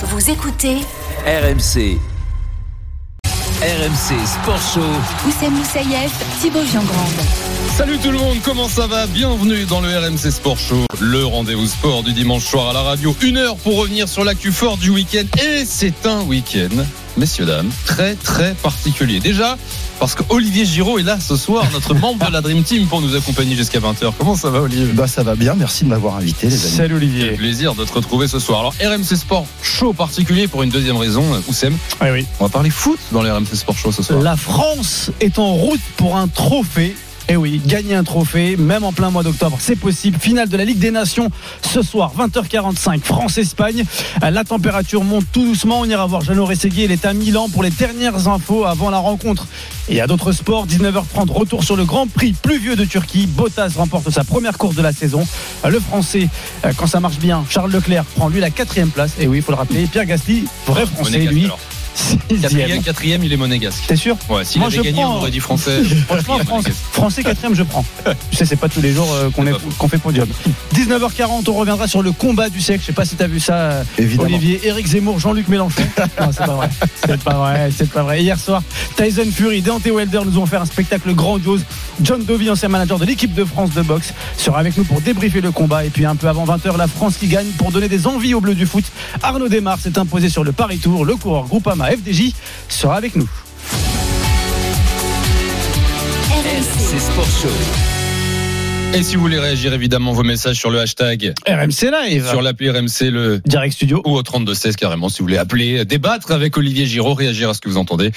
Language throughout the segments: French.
Vous écoutez RMC. RMC Sport Show. Oussem Moussaïef, Thibaut Giangrande. Salut tout le monde, comment ça va? Bienvenue dans le RMC Sport Show, le rendez-vous sport du dimanche soir à la radio. Une heure pour revenir sur l'actu fort du week-end. Et c'est un week-end, messieurs, dames, très très particulier. Déjà, parce que Olivier Giraud est là ce soir, notre membre de la Dream Team, pour nous accompagner jusqu'à 20h. Comment ça va, Olivier? Bah ça va bien, merci de m'avoir invité les amis. Salut Olivier. plaisir de te retrouver ce soir. Alors RMC Sport Show particulier pour une deuxième raison, Oussem. Oui, oui. On va parler foot dans les RMC Sport Show ce soir. La France est en route pour un trophée. Et oui, gagner un trophée, même en plein mois d'octobre, c'est possible. Finale de la Ligue des Nations ce soir, 20h45, France-Espagne. La température monte tout doucement. On ira voir Jeannot Rességui. Il est à Milan pour les dernières infos avant la rencontre. Et a d'autres sports. 19h30, retour sur le Grand Prix pluvieux de Turquie. Bottas remporte sa première course de la saison. Le Français, quand ça marche bien, Charles Leclerc prend lui la quatrième place. Et oui, il faut le rappeler. Pierre Gasly, vrai Français, lui. Quatrième, quatrième, il est monégasque. T'es sûr Ouais, s'il Moi, avait je gagné, prends- on aurait dit français. Franchement, monégasque. français quatrième, je prends. Tu sais, c'est pas tous les jours euh, qu'on fait podium. 19h40, on reviendra sur le combat du siècle. Je sais pas si t'as vu ça, euh, Évidemment. Olivier. Éric Zemmour, Jean-Luc Mélenchon. Non, c'est pas vrai. C'est pas vrai. C'est pas vrai. Hier soir, Tyson Fury, Deontay Wilder nous ont fait un spectacle grandiose. John Dovey, ancien manager de l'équipe de France de boxe, sera avec nous pour débriefer le combat. Et puis un peu avant 20h, la France qui gagne pour donner des envies aux Bleus du foot. Arnaud Desmar s'est imposé sur le Paris Tour. Le coureur Groupama FDJ sera avec nous. RMC Sport Show. Et si vous voulez réagir, évidemment, vos messages sur le hashtag, RMC Live. sur l'appli RMC, le Direct Studio. ou au 3216 carrément, si vous voulez appeler, débattre avec Olivier Giraud, réagir à ce que vous entendez.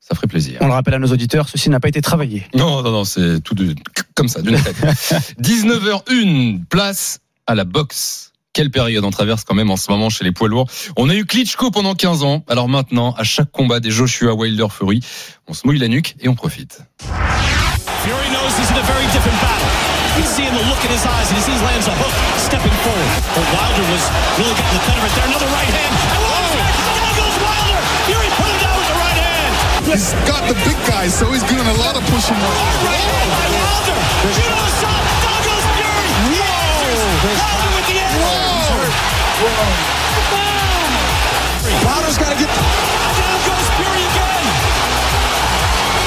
Ça ferait plaisir. On le rappelle à nos auditeurs, ceci n'a pas été travaillé. Non, non, non, c'est tout de, comme ça, d'une tête. 19h01, place à la boxe. Quelle période on traverse quand même en ce moment chez les poids lourds. On a eu Klitschko pendant 15 ans. Alors maintenant, à chaque combat des Joshua Wilder Fury, on se mouille la nuque et on profite. Fury knows he's in a very different battle. He's seeing the look in his eyes, and he sees lands a hook, stepping forward. But Wilder was really getting the better of it there. Another right hand. And. Down goes Wilder. Fury put him down with the right hand. He's got the big guys, so he's doing a lot of pushing. Right hand by Wilder. Judo Wilder's got to get. Down goes Fury again.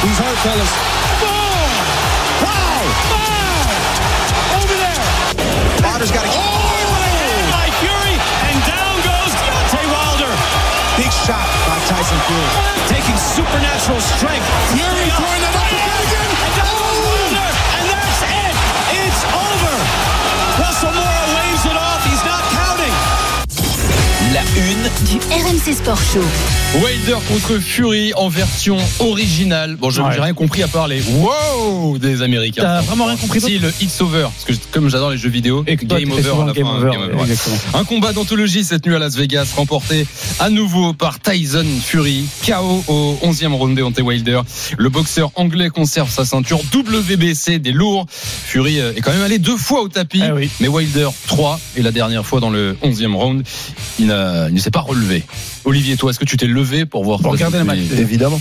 He's hurt, fellas. Boom. Wow. Wow. Over there. Wilder's got to get. Oh, right hand by Fury. And down goes Deontay Wilder. Big shot by Tyson Fury. taking supernatural strength. Fury throwing it Du RMC Sport Show. Wilder contre Fury en version originale. Bon, je Ouais. j'ai rien compris à part les wow des Américains. T'as vraiment rien compris Si, le It's Over. Parce que comme j'adore les jeux vidéo, Et que Game Over souvent à la Game fin. Over, Game Over, ouais. exactement. Un combat d'anthologie cette nuit à Las Vegas, remporté à nouveau par Tyson Fury. KO au 11e round Deontay Wilder. Le boxeur anglais conserve sa ceinture WBC des lourds. Fury euh, est quand même allé deux fois au tapis. Ah oui. Mais Wilder 3 et la dernière fois dans le 11e round, il ne s'est pas relevé. Olivier, toi, est-ce que tu t'es levé pour voir Pour regarder le match. Évidemment,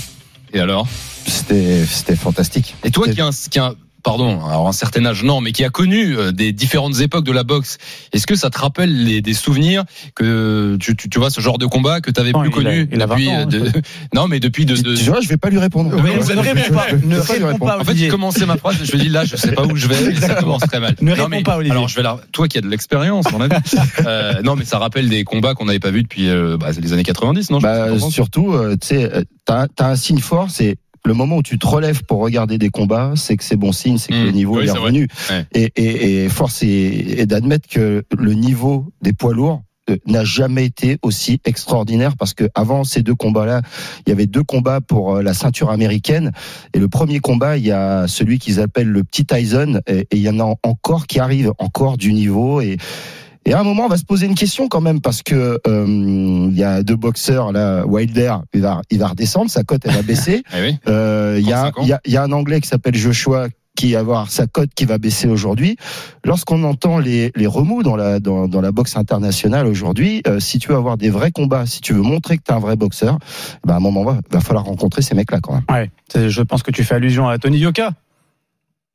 Et alors? C'était c'était fantastique. Et toi qui a, un, qui a un- pardon, alors un certain âge non, mais qui a connu euh, des différentes époques de la boxe, est-ce que ça te rappelle les, des souvenirs que tu, tu, tu vois ce genre de combat que tu avais Non, plus il a- connu il a 20 depuis ans, euh, de- non mais depuis de, de- Tu vois, je vais pas lui répondre. Oui, vous ne réponds pas. Ne réponds pas, en fait, j'ai commencé ma phrase, je me dis là, je sais pas où je vais, et ça commence très mal. Ne Non, réponds mais- pas, Olivier. Alors je vais la, toi qui as de l'expérience, on a vu. Euh, non, mais ça rappelle des combats qu'on n'avait pas vus depuis euh, bah, les années 90, non Bah, surtout, euh, tu sais, t'as as un signe fort, c'est le moment où tu te relèves pour regarder des combats, c'est que c'est bon signe, c'est que Mmh. le niveau Oui, est revenu. Ouais. Et, et, et force est, est d'admettre que le niveau des poids lourds euh, n'a jamais été aussi extraordinaire parce que avant ces deux combats-là, il y avait deux combats pour euh, la ceinture américaine et le premier combat, il y a celui qu'ils appellent le petit Tyson et, et il y en a encore qui arrivent encore du niveau et et à un moment, on va se poser une question quand même parce que euh, il y a deux boxeurs là, Wilder, il va, il va redescendre, sa cote elle va baisser. Eh oui. Euh, Il y, a, 35 ans. il y, a, il y a un Anglais qui s'appelle Joshua qui va avoir sa cote qui va baisser aujourd'hui. Lorsqu'on entend les, les remous dans la, dans, dans la boxe internationale aujourd'hui, euh, si tu veux avoir des vrais combats, si tu veux montrer que tu es un vrai boxeur, ben à un moment, va, va falloir rencontrer ces mecs-là quand même. Ouais, je pense que tu fais allusion à Tony Yoka.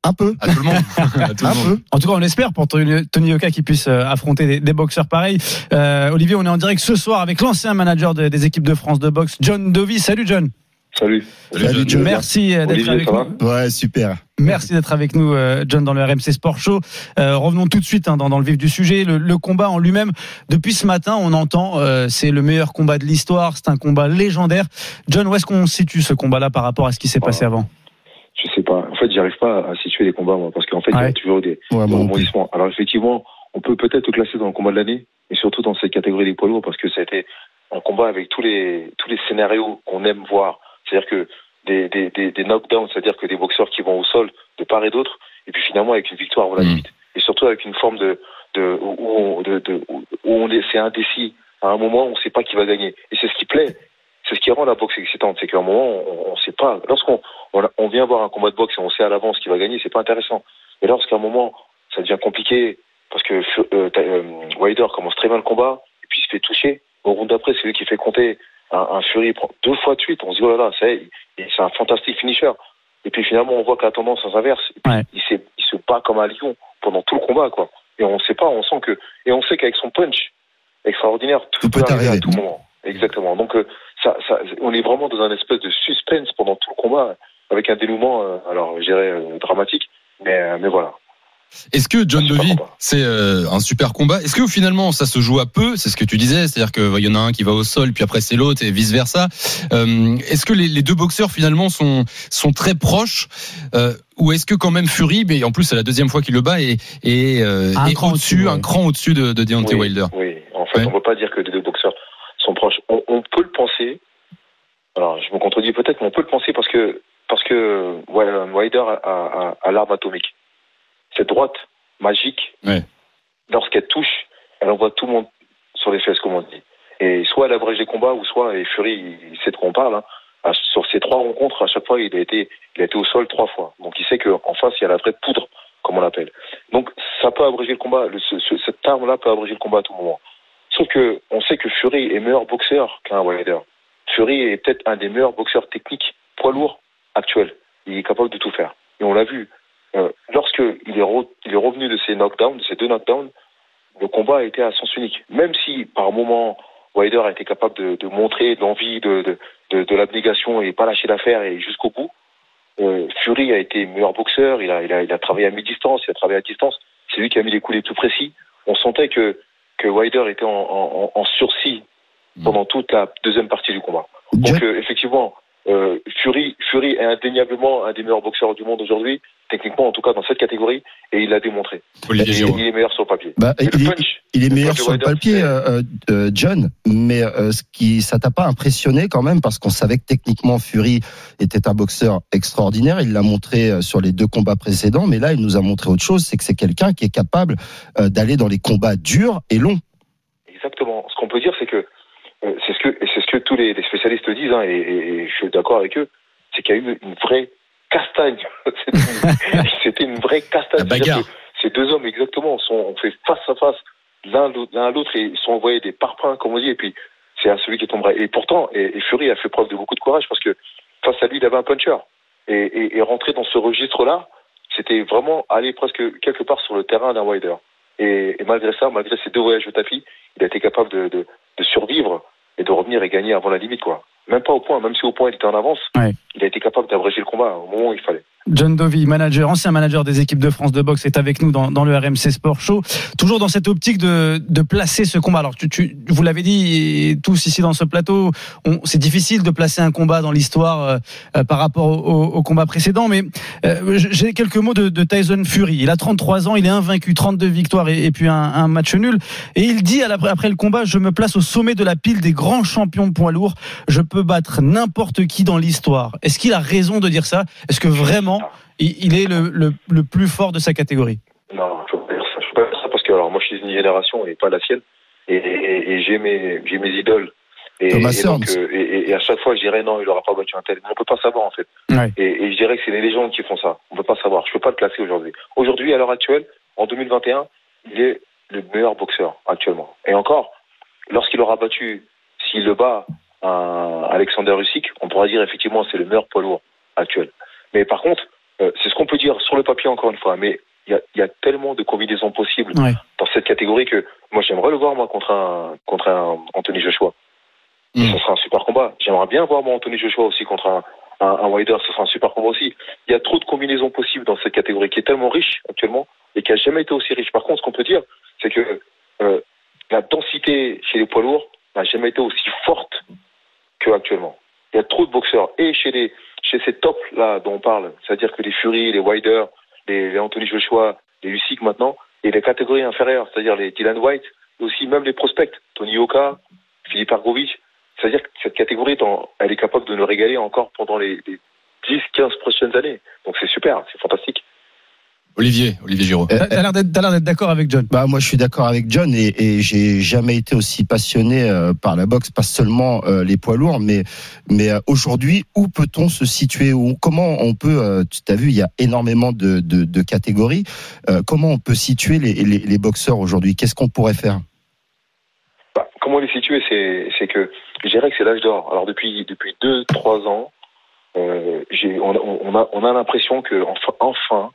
Un peu. À tout le monde. À tout le Un monde. peu. En tout cas, on espère pour Tony Yoka qui puisse euh, affronter des, des boxeurs pareils. Euh, Olivier, on est en direct ce soir avec l'ancien manager de- des équipes de France de boxe, John Dovey. Salut John. Salut. Salut, John. Merci euh, d'être avec ça va nous. Ouais, super. Merci d'être avec nous, euh, John, dans le RMC Sport Show. Euh, revenons tout de suite hein, dans, dans le vif du sujet. Le, le combat en lui-même, depuis ce matin, on entend euh, c'est le meilleur combat de l'histoire, c'est un combat légendaire. John, où est-ce qu'on situe ce combat-là par rapport à ce qui s'est passé avant? Je sais pas. En fait, j'arrive pas à situer les combats, moi, parce qu'en fait, il y a toujours des, Ouais, rebondissements. Alors, effectivement, on peut peut-être le classer dans le combat de l'année, et surtout dans cette catégorie des poids lourds, parce que ça a été un combat avec tous les, tous les scénarios qu'on aime voir. C'est-à-dire que des, des, des, des knockdowns, c'est-à-dire que des boxeurs qui vont au sol de part et d'autre, et puis finalement avec une victoire voilà limite. Et surtout avec une forme de, de, où, on, de, de- où on est, c'est indécis. À un moment, on ne sait pas qui va gagner. Et c'est ce qui plaît. C'est ce qui rend la boxe excitante. C'est qu'à un moment, on ne sait pas. Lorsqu'on on, on vient voir un combat de boxe et on sait à l'avance qui va gagner, c'est pas intéressant. Mais lorsqu'à un moment, ça devient compliqué, parce que euh, euh, Wilder commence très bien le combat, et puis il se fait toucher. Au round d'après, c'est lui qui fait compter un, un Fury, il prend deux fois de suite. On se dit, oh là là, c'est un fantastique finisher. Et puis finalement, on voit que la tendance s'inverse. Ouais. il, se bat comme un lion pendant tout le combat, quoi. Et on sait pas, on sent que, et on sait qu'avec son punch extraordinaire, tout, Tout peut arriver arriver. à tout moment. Exactement. Donc, euh, ça, ça, on est vraiment dans un espèce de suspense pendant tout le combat, avec un dénouement, euh, alors, je dirais, euh, dramatique. Mais, euh, mais voilà. Est-ce que John Levy, c'est euh, un super combat? Est-ce que finalement ça se joue à peu? C'est ce que tu disais, c'est-à-dire qu'il y en a un qui va au sol, puis après c'est l'autre et vice versa. Euh, est-ce que les, les deux boxeurs finalement sont sont très proches? Euh, ou est-ce que quand même Fury, mais en plus c'est la deuxième fois qu'il le bat et et, euh, Un est cran au-dessus, au-dessus, ouais. un cran au-dessus de, de Deontay oui, Wilder. Oui, en fait, Ouais. on ne peut pas dire que les deux boxeurs sont proches. On, on peut le penser. Alors, je me contredis peut-être, mais on peut le penser parce que parce que ouais, Wilder a, a- a l'arme atomique. Cette droite magique, Ouais. lorsqu'elle touche, elle envoie tout le monde sur les fesses, comme on dit. Et soit elle abrège les combats, ou soit, et Fury, il sait de quoi on parle, hein, à- sur ces trois rencontres, à chaque fois, il a été, il a été au sol trois fois. Donc il sait qu'en face, il y a la vraie poudre, comme on l'appelle. Donc ça peut abréger le combat. Le- ce- ce- cette arme-là peut abréger le combat à tout moment. Sauf que on sait que Fury est meilleur boxeur qu'un Wilder. Fury est peut-être un des meilleurs boxeurs techniques poids lourd actuels. Il est capable de tout faire. Et on l'a vu. Euh, lorsque il est, re- il est revenu de ces knockdowns, de ces deux knockdowns, le combat a été à sens unique. Même si par moment Wilder a été capable de, de montrer de l'envie, de, de, de, de l'abnégation et pas lâcher l'affaire et jusqu'au bout, euh, Fury a été meilleur boxeur. Il a, il a, il a travaillé à mi-distance, il a travaillé à distance. C'est lui qui a mis les coups les plus précis. On sentait que que Wilder était en, en, en sursis pendant toute la deuxième partie du combat. Donc euh, effectivement, euh, Fury, Fury est indéniablement un des meilleurs boxeurs du monde aujourd'hui, techniquement en tout cas dans cette catégorie, et il l'a démontré. Olivier Il, est meilleur sur le papier. Bah, il, le est, punch, il est le meilleur sur le papier, euh, euh, John, mais euh, ce qui, ça t'a pas impressionné quand même parce qu'on savait que techniquement Fury était un boxeur extraordinaire. Il l'a montré sur les deux combats précédents, mais là il nous a montré autre chose, c'est que c'est quelqu'un qui est capable euh, d'aller dans les combats durs et longs. Exactement. Ce qu'on peut dire, c'est que euh, c'est ce que c'est ce que tous les, les spécialistes disent, hein, et, je suis d'accord avec eux, c'est qu'il y a eu une vraie castagne. C'était une- vraie castagne. La bagarre. Ces deux hommes, exactement, sont on fait face à face l'un à l'autre et ils sont envoyés des parpaings, comme on dit, et puis c'est à celui qui tombera. Et pourtant, et, et Fury a fait preuve de beaucoup de courage parce que face à lui, il avait un puncher. Et, et, et rentrer dans ce registre-là, c'était vraiment aller presque quelque part sur le terrain d'un Wilder. Et, et malgré ça, malgré ces deux voyages au tapis, il a été capable de, de, de survivre et de revenir et gagner avant la limite, quoi. Même pas au point, même si au point il était en avance. Il a été capable d'abréger le combat au moment où il fallait. John Dovey, manager, ancien manager des équipes de France de boxe, est avec nous dans, le RMC Sport Show. Toujours dans cette optique de, placer ce combat. Alors, vous l'avez dit tous ici dans ce plateau, c'est difficile de placer un combat dans l'histoire euh, euh, par rapport au, combat précédent. Mais euh, j'ai quelques mots de, Tyson Fury. Il a 33 ans, il est invaincu, 32 victoires et, puis un, match nul. Et il dit après le combat, je me place au sommet de la pile des grands champions poids lourds. Je peux battre n'importe qui dans l'histoire. Est-ce qu'il a raison de dire ça? Est-ce que vraiment il il est le, le, le plus fort de sa catégorie? Non, je peux pas dire ça. Je peux pas dire ça parce que alors moi je suis d'une génération et pas la sienne, et, et, et j'ai mes idoles. Et, Thomas et, donc, Hearns. euh, et, et- et à chaque fois je dirais non, il aura pas battu un tel. Mais on peut pas savoir en fait. Ouais. Et, et je dirais que c'est les légendes qui font ça. On peut pas savoir. Je peux pas le classer aujourd'hui. Aujourd'hui, à l'heure actuelle, en 2021, il est le meilleur boxeur actuellement. Et encore, lorsqu'il aura battu, s'il le bat, un Alexander Usyk, on pourra dire effectivement c'est le meilleur poids lourd actuel. Mais par contre, euh, c'est ce qu'on peut dire sur le papier encore une fois, mais il y a, il y a tellement de combinaisons possibles Ouais. dans cette catégorie que moi j'aimerais le voir moi contre un contre un Anthony Joshua. Et Mm. Ce sera un super combat. J'aimerais bien voir moi Anthony Joshua aussi contre un, un, un Wilder, ce sera un super combat aussi. Il y a trop de combinaisons possibles dans cette catégorie qui est tellement riche actuellement et qui a jamais été aussi riche. Par contre, ce qu'on peut dire, c'est que euh, la densité chez les poids lourds n'a jamais été aussi forte qu'actuellement. Il y a trop de boxeurs et chez les chez ces tops là dont on parle, c'est-à-dire que les Fury, les Wilder, les, Anthony Joshua, les Usyk maintenant, et les catégories inférieures, c'est-à-dire les Dylan White, et aussi même les prospects, Tony Oka, Philippe Argovic, c'est-à-dire que cette catégorie, elle est capable de nous régaler encore pendant les, les 10, 15 prochaines années. Donc c'est super, c'est fantastique. Olivier, Olivier Giraud. Euh, T'as l'air d'être d'accord avec John. Bah moi je suis d'accord avec John et, et j'ai jamais été aussi passionné euh, par la boxe, pas seulement euh, les poids lourds, mais mais euh, aujourd'hui où peut-on se situer où, Comment on peut euh, Tu as vu, il y a énormément de, de, de catégories. Euh, comment on peut situer les, les, les boxeurs aujourd'hui? Qu'est-ce qu'on pourrait faire? Bah, comment les situer C'est c'est que je dirais que c'est l'âge d'or. Alors depuis depuis deux trois ans, euh, j'ai on, on- on a on a l'impression que enfin, enfin,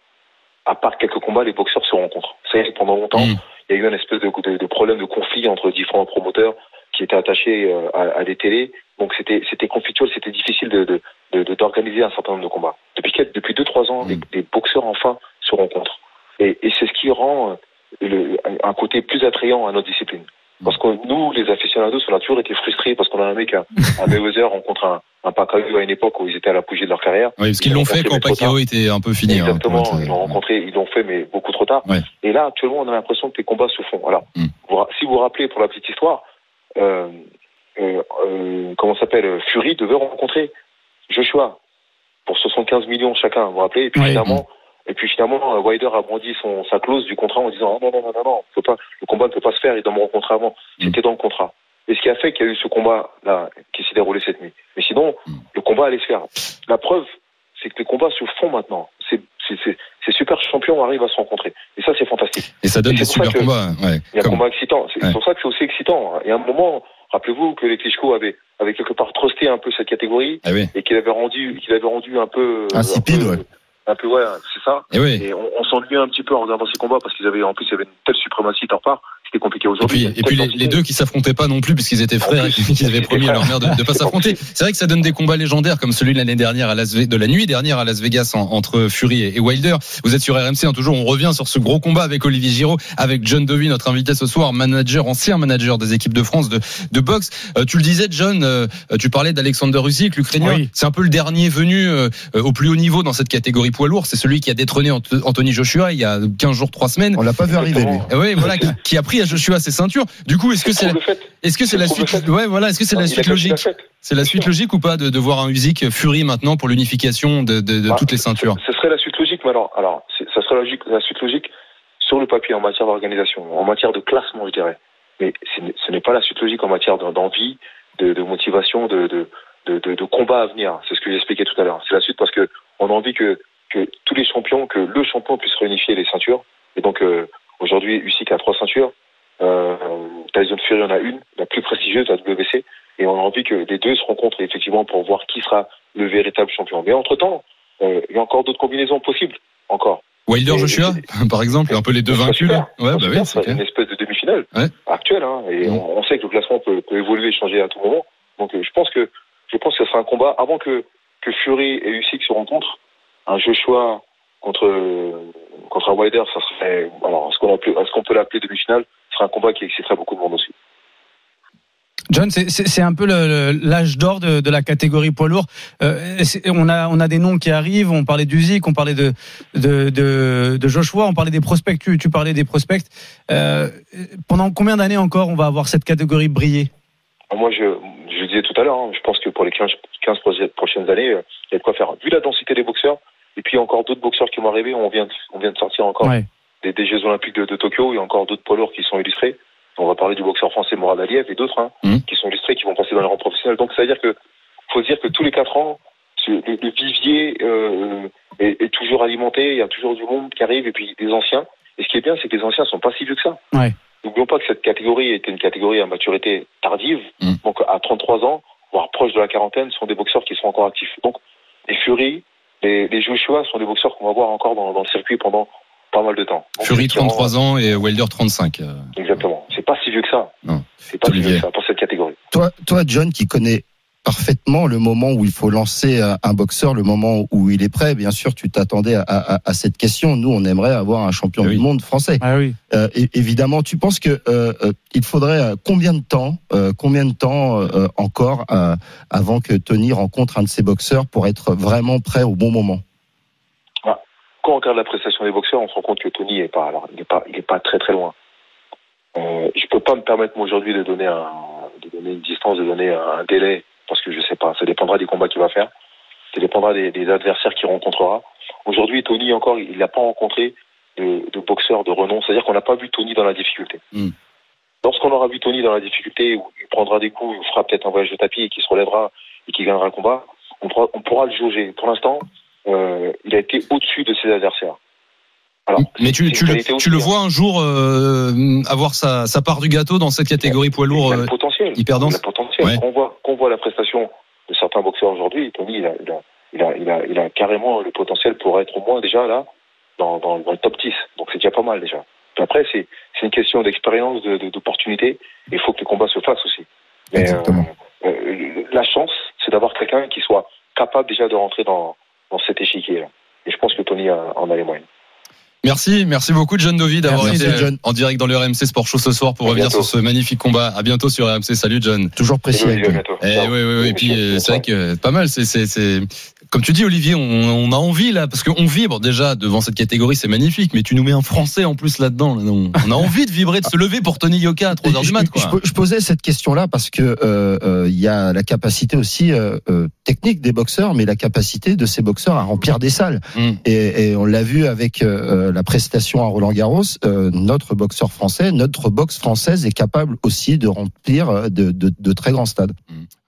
à part quelques combats, les boxeurs se rencontrent. Ça y est, pendant longtemps, Mm. il y a eu un espèce de, de, de problème de conflit entre différents promoteurs qui étaient attachés euh, à, à des télés. Donc c'était c'était conflictuel, c'était difficile de de- de- de- d'organiser un certain nombre de combats. Depuis depuis deux trois ans, les, les boxeurs enfin se rencontrent. Et, et c'est ce qui rend euh, le, un côté plus attrayant à notre discipline. Parce que nous, les aficionados, on a toujours été frustrés parce qu'on a un mec à, à Mayweather rencontre un, un Pacquiao à une époque où ils étaient à l'apogée de leur carrière. Oui, parce qu'ils Ils l'ont fait quand Pacquiao tard. était un peu fini. hein, Exactement, ils l'ont rencontré, ils l'ont fait, mais beaucoup trop tard. Ouais. Et là, actuellement, on a l'impression que les combats se font. Alors, Mm. vous si vous vous rappelez, pour la petite histoire, euh, euh, euh, comment ça s'appelle, euh, Fury devait rencontrer Joshua pour 75 millions chacun, vous vous rappelez? Et puis finalement, et puis finalement, euh, Wilder a brandi son, sa clause du contrat en disant ah, non, non, non, non, non, on peut pas, le combat ne peut pas se faire, il doit me rencontrer avant. Mm. C'était dans le contrat. Et ce qui a fait qu'il y a eu ce combat-là qui s'est déroulé cette nuit. Mais sinon, Mm. le combat allait se faire. La preuve, c'est que les combats se font maintenant. C'est, c'est, c'est, ces super champions arrivent à se rencontrer. Et ça, c'est fantastique. Et ça donne Et des super combats. Ouais. Il y a un combat excitant. C'est Ouais. pour ça que c'est aussi excitant. Il y a un moment, rappelez-vous que les Klitschko avaient, avaient quelque part trusté un peu cette catégorie Ah oui. et qu'il avait rendu, qu'il avait rendu un peu, Insipide, un peu, ouais. Un peu, ouais, c'est ça. Et oui. Et on, on s'ennuyait un petit peu en regardant ces combats parce qu'ils avaient, en plus, il y avait une telle suprématie de leur part. Compliqué Et aujourd'hui. puis, a une et puis les, deux qui s'affrontaient pas non plus puisqu'ils étaient frères et qu'ils avaient promis à leur mère de, de pas s'affronter. C'est vrai que ça donne des combats légendaires comme celui de l'année dernière à Las de la nuit dernière à Las Vegas en- entre Fury et, et Wilder. Vous êtes sur RMC, hein, toujours on revient sur ce gros combat avec Olivier Giraud, avec John Dovey, notre invité ce soir, manager, ancien manager des équipes de France de, de boxe. Euh, tu le disais, John, euh, tu parlais d'Alexander Usyk, l'Ukrainien. Oui. C'est un peu le dernier venu euh, au plus haut niveau dans cette catégorie poids lourd. C'est celui qui a détrôné Ant- Anthony Joshua il y a 15 jours, 3 semaines. On l'a pas vu arriver lui. Exactement. Oui, voilà, qui, qui a pris à Joshua ses ceintures. Du coup, est-ce que c'est, fait. est-ce que c'est la suite, ouais, voilà, est-ce que c'est la suite logique, c'est la suite logique ou pas de, de voir un Usyk Fury maintenant pour l'unification de, de, de Bah, toutes les ceintures Ce serait la suite logique, mais alors, alors ça serait la, logique- la suite logique sur le papier en matière d'organisation, en matière de classement, je dirais. Mais ce n'est- pas la suite logique en matière d'en- d'envie, de, de motivation, de, de, de, de, de combat à venir. C'est ce que j'expliquais tout à l'heure. C'est la suite parce que on a envie que, que tous les champions, que le champion puisse réunifier les ceintures. Et donc euh, aujourd'hui, Usyk a trois ceintures. Euh, Tyson Fury en a une, la plus prestigieuse, la WBC. Et on a envie que les deux se rencontrent effectivement pour voir qui sera le véritable champion. Mais entre-temps, euh, il y a encore d'autres combinaisons possibles. Encore. Wilder et- Joshua, par exemple, un peu les deux vaincus là. Ouais, bah oui, c'est une espèce de demi-finale Ouais. actuelle. Hein, et on, on sait que le classement peut, peut évoluer, changer à tout moment. Donc euh, je pense que je pense que ce sera un combat avant que que Fury et Usyk se rencontrent. Un Joshua contre contre un Wilder, ça serait alors est-ce qu'on est-ce qu'on peut l'appeler demi-finale Ce serait un combat qui exciterait beaucoup de monde aussi. John, c'est- un peu l'âge d'or de, de la catégorie poids lourd. Euh, on a on a des noms qui arrivent. On parlait d'Uzik, on parlait de, de de de Joshua, on parlait des prospects. Tu, tu parlais des prospects. Euh, pendant combien d'années encore on va avoir cette catégorie briller Moi, je, je le disais tout à l'heure, hein, je pense que pour les 15, 15 proje- prochaines années, euh, il y a de quoi faire. Vu la densité des boxeurs, et puis il y a encore d'autres boxeurs qui vont arriver, on vient, de- on vient de sortir encore Ouais. des, des Jeux Olympiques de, de Tokyo, il y a encore d'autres poids lourds qui sont illustrés. On va parler du boxeur français Morad Aliev et d'autres hein, Mhm. qui sont illustrés, qui vont passer dans les rangs professionnels. Donc, ça veut dire que faut dire que tous les quatre ans, ce- le, le vivier euh, est, est toujours alimenté, il y a toujours du monde qui arrive, et puis des anciens. Et ce qui est bien, c'est que les anciens sont pas si vieux que ça. Ouais. N'oublions pas que cette catégorie était une catégorie à maturité tardive. Mm. Donc à 33 ans, voire proche de la quarantaine, sont des boxeurs qui sont encore actifs. Donc les Fury, les, les Joshua sont des boxeurs qu'on va voir encore dans, dans le circuit pendant pas mal de temps. Donc, Fury c'est vraiment- 33 ans et Wilder 35. euh. Exactement. C'est pas si vieux que ça. Non. C'est pas si vieux que ça pour cette catégorie. Toi, toi, John, qui connais parfaitement le moment où il faut lancer un- un boxeur, le moment où il est prêt. Bien sûr, tu t'attendais à, à- à cette question. Nous, on aimerait avoir un champion Ah oui. du monde français. Ah oui. Euh, évidemment, tu penses que euh, euh, il faudrait euh, combien de temps, euh, combien de temps euh, encore euh, avant que Tony rencontre un de ses boxeurs pour être vraiment prêt au bon moment? Quand on regarde la prestation des boxeurs, on se rend compte que Tony est pas, alors, il est pas, il est pas très très loin. Euh, je peux pas me permettre moi aujourd'hui de donner un, de donner une distance, de donner un délai, parce que je sais pas. Ça dépendra des combats qu'il va faire. Ça dépendra des, des adversaires qu'il rencontrera. Aujourd'hui, Tony encore, il n'a pas rencontré de, de boxeur de renom. C'est-à-dire qu'on n'a pas vu Tony dans la difficulté. Mm. Lorsqu'on aura vu Tony dans la difficulté, où il prendra des coups, il fera peut-être un voyage de tapis et qu'il se relèvera et qu'il gagnera le combat, on pourra, on pourra le jauger. Pour l'instant, euh, il a été au-dessus de ses adversaires. Alors, Mais tu, le, tu hein. vois un jour euh, avoir sa, sa part du gâteau dans cette catégorie poids lourd Il a euh, le potentiel. hyper dense Il a le potentiel. Ouais. Qu'on voit la prestation de certains boxeurs aujourd'hui, Tony, il a, il, a, il, a, il, a, il a carrément le potentiel pour être au moins déjà là, dans, dans, dans le top 10. Donc c'est déjà pas mal déjà. Puis après, c'est, une question d'expérience, de, de- d'opportunité. Il faut que le combat se fasse aussi. Mais, Exactement. euh, euh, la chance, c'est d'avoir quelqu'un qui soit capable déjà de rentrer dans, dans cet échiquier-là. Et je pense que Tony en a les moyens. Merci, merci beaucoup John Dovi d'avoir été John. en direct dans le RMC Sport Show ce soir pour À revenir bientôt. sur ce magnifique combat. À bientôt sur RMC. Salut John. Toujours précis. Et. Eh oui, oui, oui. Et puis euh, c'est vrai que euh, pas mal. C'est, c'est, c'est comme tu dis, Olivier, on, on a envie là parce qu'on vibre déjà devant cette catégorie, c'est magnifique. Mais tu nous mets un Français en plus là-dedans. là. on, on a envie de vibrer, de se lever pour Tony Yoka à 3 h du mat. Je, Quoi. je- je posais cette question-là parce que euh, euh, il y a la capacité aussi euh, euh, technique des boxeurs, mais la capacité de ces boxeurs à remplir des salles. Mm. Et, et on l'a vu avec euh, la prestation à Roland Garros. euh, notre boxeur français, notre boxe française est capable aussi de remplir de, de, de très grands stades.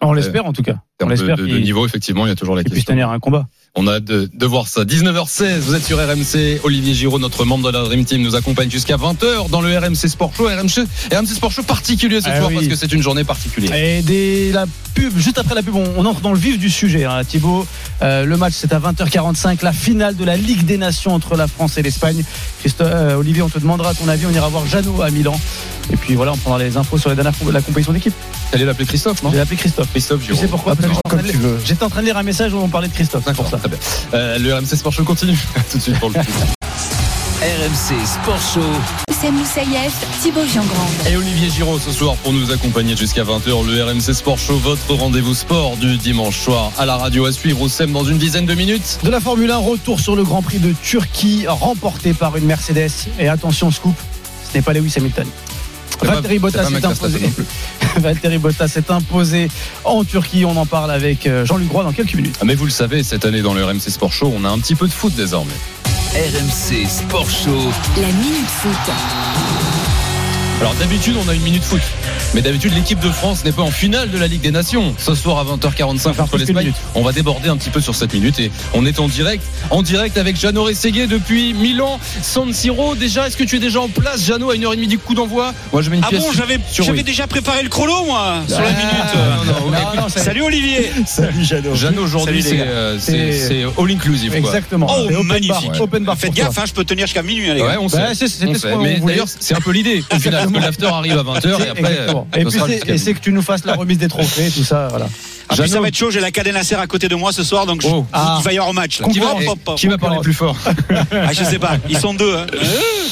On l'espère en tout cas. En termes de, de niveau, effectivement, il y a toujours la qu'il puisse question. tenir un combat. On a hâte de, de voir ça. 19h16, vous êtes sur RMC. Olivier Giraud, notre membre de la Dream Team, nous accompagne jusqu'à 20h dans le RMC Sport Show. RMC, RMC Sport Show particulier ce Ah soir oui. parce que c'est une journée particulière. Et des, la pub, juste après la pub, on, on entre dans le vif du sujet. Hein, Thibaut, Euh, le match c'est à 20h45, la finale de la Ligue des Nations entre la France et l'Espagne. Christophe, euh, Olivier, on te demandera ton avis. On ira voir Jeannot à Milan. Et puis voilà, on prendra les infos sur les dernières la compétition d'équipe. Allez l'appeler Christophe, non J'ai appelé Christophe. Christophe Tu Giraud. sais pourquoi que j'étais en train de Comme tu veux. J'étais en train de lire un message où on parlait de Christophe. D'accord, ça. très bien. Euh, le RMC Sport Show continue tout de suite pour le coup. RMC Sport Show. Oussem Moussaïef, Thibaut Giangrande. Et Olivier Giraud ce soir pour nous accompagner jusqu'à 20h. Le RMC Sport Show, votre rendez-vous sport du dimanche soir à la radio à suivre au SEM dans une dizaine de minutes. De la Formule 1, retour sur le Grand Prix de Turquie, remporté par une Mercedes. Et attention, scoop, ce n'est pas Lewis Hamilton. C'est pas- Valtteri Bottas s'est imposé. Valtteri Bottas s'est imposé en Turquie. On en parle avec euh, Jean-Luc Roy dans quelques minutes. Ah, mais vous le savez, cette année dans le RMC Sport Show, on a un petit peu de foot désormais. RMC Sport Show. La Minute Foot. Alors d'habitude, on a une minute foot. Mais d'habitude, l'équipe de France n'est pas en finale de la Ligue des Nations. Ce soir à 20h45 faire contre l'Espagne. On va déborder un petit peu sur cette minute et on est en direct, en direct avec Jeannot Rességuier depuis Milan, San Siro. Déjà, est-ce que tu es déjà en place, Jeannot, à une heure et demie du coup d'envoi? Moi, je mets une Ah pièce bon, j'avais j'avais oui. déjà préparé le chrono, moi, sur la Ah, minute. non, non, Non, mais- non, ça- Salut Olivier. Salut Jeannot. Jeannot, aujourd'hui, c'est euh, c'est- C'est- c'est all inclusive. Quoi. Exactement. Oh, open magnifique. Bar, open bar Faites gaffe, hein, je peux tenir jusqu'à minuit, hein, les gars. Ouais, on Bah, sait. c'est- c'était On ce sait. qu'on Mais voulait. d'ailleurs, c'est un peu l'idée. Au final, parce que l'after arrive à 20h et après, euh, Et puis sera c'est- jusqu'à et c'est que tu nous fasses la remise des trophées, tout ça. Voilà. Ah, puis ça va être chaud, j'ai la cadena serre à côté de moi ce soir, donc je- Oh. Ah. il va y avoir un match. Qui va, qui va parler plus fort Ah, je sais pas, ils sont deux. Hein. Euh,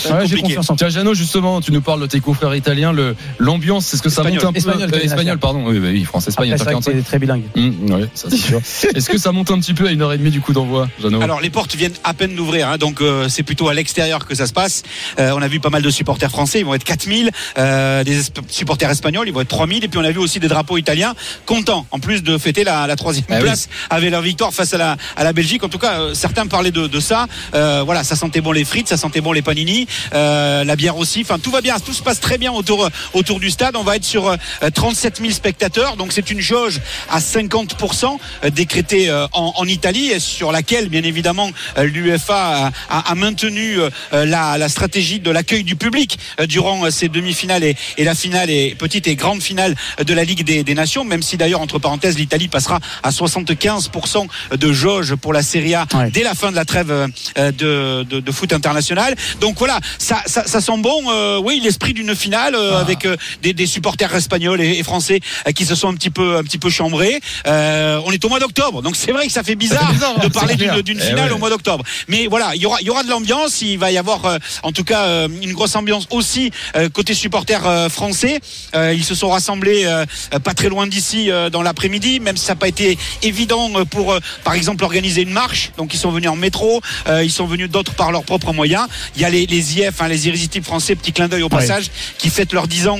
Ouais, compliqué. confiance en toi. Tiens, Jeannot, justement, tu nous parles de tes confrères italiens. Le, l'ambiance, c'est ce que ça Espagnol. monte un peu. Espagnol, euh, pardon. Oui, bah oui, France-Espagne, Après, c'est vrai que 1h45. t'es très bilingue. Mmh, oui, ça c'est sûr. Est-ce que ça monte un petit peu à une heure et demie du coup d'envoi, Jeannot? Alors les portes viennent à peine d'ouvrir, hein, donc euh, c'est plutôt à l'extérieur que ça se passe. Euh, on a vu pas mal de supporters français, ils vont être 4000, euh, des supporters espagnols, ils vont être 3000, et puis on a vu aussi des drapeaux italiens contents, en plus de fêter la, la troisième Ah oui. place avec leur victoire face à la, à la Belgique. En tout cas, euh, certains parlaient de, de ça. Euh, voilà, ça sentait bon les frites, ça sentait bon les panini, la bière aussi. Enfin, tout va bien, tout se passe très bien autour autour du stade. On va être sur euh, 37 000 spectateurs, donc c'est une jauge à 50% euh, décrétée en, en Italie, et sur laquelle, bien évidemment, l'UEFA a, a- a maintenu la, la stratégie de l'accueil du public durant ces demi-finales et, et la finale et petite et grande finale de la Ligue des, des Nations. Même si d'ailleurs, entre parenthèses. L'Italie passera à 75% de jauge pour la Serie A Ouais. dès la fin de la trêve euh, de, de, de foot international. Donc voilà, ça, ça, ça sent bon. euh, oui, l'esprit d'une finale euh, avec euh, des, des supporters espagnols et, et français euh, qui se sont un petit peu, un petit peu chambrés. Euh, on est au mois d'octobre, donc c'est vrai que ça fait bizarre, bizarre, de hein, parler d'une d'une Eh finale ouais. au mois d'octobre. Mais voilà, il y aura, il y aura de l'ambiance. Il va y avoir, euh, en tout cas, euh, une grosse ambiance aussi euh, côté supporters euh, français. Euh, ils se sont rassemblés euh, pas très loin d'ici dans l'après-midi, même si ça n'a pas été évident pour, par exemple, organiser une marche. Donc ils sont venus en métro, ils sont venus d'autres par leurs propres moyens. Il y a les, les IF, hein, les irrésistibles français, petit clin d'œil au passage, qui fêtent leurs 10 ans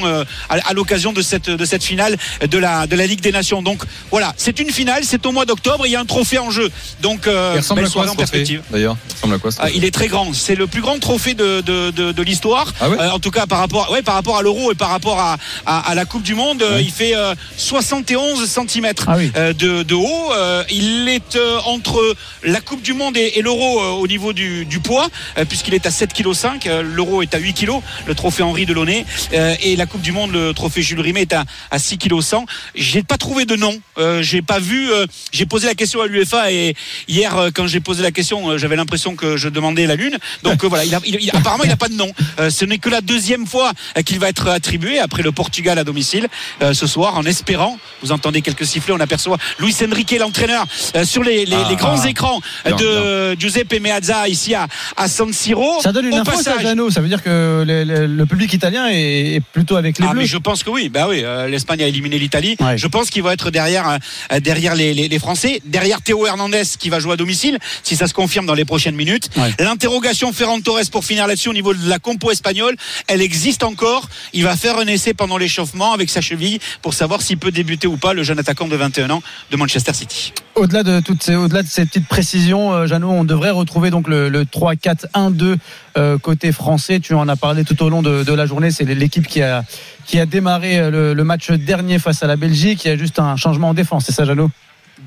à, à l'occasion de cette, de cette finale de la, de la Ligue des Nations. Donc voilà, c'est une finale, c'est au mois d'octobre, il y a un trophée en jeu. Donc Il ressemble belle à quoi soirée ce en trophée perspective. D'ailleurs, il ressemble à quoi ce Ah, il est très grand. C'est le plus grand trophée de, de, de, de l'histoire. Ah ouais Euh, en tout cas, par rapport, ouais, par rapport à l'euro et par rapport à, à, à la Coupe du Monde, euh, il fait euh, 71 cm Ah oui. de, de haut. Euh, il est euh, entre la Coupe du Monde et, et l'euro euh, au niveau du, du poids, euh, puisqu'il est à 7,5 kg. Euh, L'euro est à 8 kg. Le trophée Henri Delaunay euh, et la Coupe du Monde, le trophée Jules Rimet est à, à 6 kg 100. J'ai pas trouvé de nom. Euh, j'ai pas vu. euh, j'ai posé la question à l'UEFA et hier, euh, quand j'ai posé la question, euh, j'avais l'impression que je demandais la lune. Donc euh, voilà, il a, il- il- apparemment il n'a pas de nom. Euh, ce n'est que la deuxième fois euh, qu'il va être attribué après le Portugal à domicile euh, ce soir, en espérant. Vous entendez quelques sifflets, on aperçoit Luis Enrique, l'entraîneur, euh, sur les, les- Ah, les grands écrans euh, bien, de Giuseppe Meazza ici à, à San Siro. Ça donne une Au info, ça. Ça veut dire que le, le- le public italien est, est plutôt avec les Ah Bleus. mais je pense que oui, bah oui, euh, l'Espagne a éliminé l'Italie. Ouais. Je pense qu'il va être derrière derrière les, les, les Français, derrière Théo Hernandez qui va jouer à domicile, si ça se confirme dans les prochaines minutes. Ouais. L'interrogation Ferran Torres pour finir là-dessus au niveau de la compo espagnole, elle existe encore. Il va faire un essai pendant l'échauffement avec sa cheville pour savoir s'il peut débuter ou pas le jeune attaquant de 21 ans de Manchester City. Au-delà de toutes ces, au-delà de ces petites précisions, euh, Jeannot, on devrait retrouver donc le, le 3-4-1-2 euh, côté français. Tu en as parlé tout au long de, la journée. C'est l'équipe qui a démarré euh, le, le match dernier face à la Belgique. Il y a juste un changement en défense. C'est ça, Jeannot?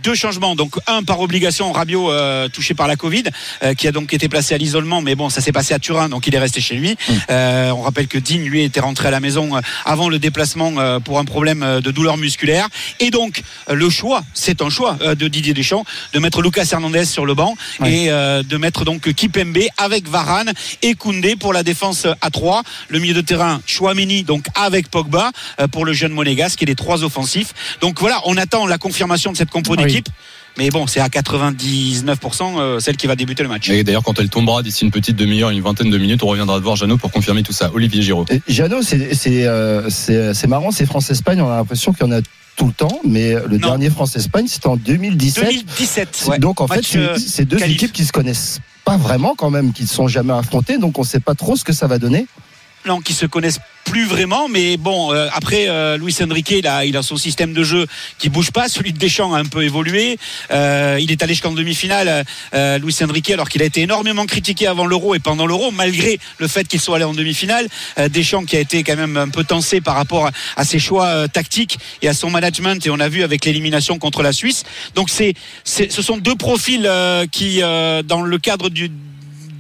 Deux changements. Donc un par obligation, Rabiot euh, touché par la Covid, euh, qui a donc été placé à l'isolement, mais bon, ça s'est passé à Turin, donc il est resté chez lui. Euh, on rappelle que Dean, lui, était rentré à la maison euh, avant le déplacement euh, pour un problème euh, de douleur musculaire. Et donc le choix, c'est un choix euh, de Didier Deschamps, de mettre Lucas Hernandez sur le banc Ouais. et euh, de mettre donc Kipembe avec Varane et Koundé pour la défense à 3. Le milieu de terrain, Chouameni, donc avec Pogba euh, pour le jeune monégasque et les trois offensifs. Donc voilà, on attend la confirmation de cette Oui. d'équipe. Mais bon, c'est à 99% euh, celle qui va débuter le match. Et d'ailleurs, quand elle tombera d'ici une petite demi-heure, une vingtaine de minutes, on reviendra te voir Jeannot pour confirmer tout ça. Olivier Giraud. Jeannot, c'est c'est euh, c'est marrant, c'est France-Espagne, on a l'impression qu'il y en a tout le temps, mais le Non. dernier France-Espagne, c'était en 2017. 2017. C'est- ouais. Donc en fait, Match, euh, c'est deux qualif. équipes qui se connaissent pas vraiment quand même, qui ne sont jamais affrontées, donc on ne sait pas trop ce que ça va donner. Non, qui se connaissent plus vraiment, mais bon, euh, après euh, Luis Enrique, il a, il a son système de jeu qui bouge pas. Celui de Deschamps a un peu évolué. Euh, il est allé jusqu'en demi-finale, euh, Luis Enrique, alors qu'il a été énormément critiqué avant l'Euro et pendant l'Euro, malgré le fait qu'il soit allé en demi-finale. Deschamps qui a été quand même un peu tensé par rapport à, ses choix tactiques et à son management, et on a vu avec l'élimination contre la Suisse. Donc c'est, ce sont deux profils qui, dans le cadre du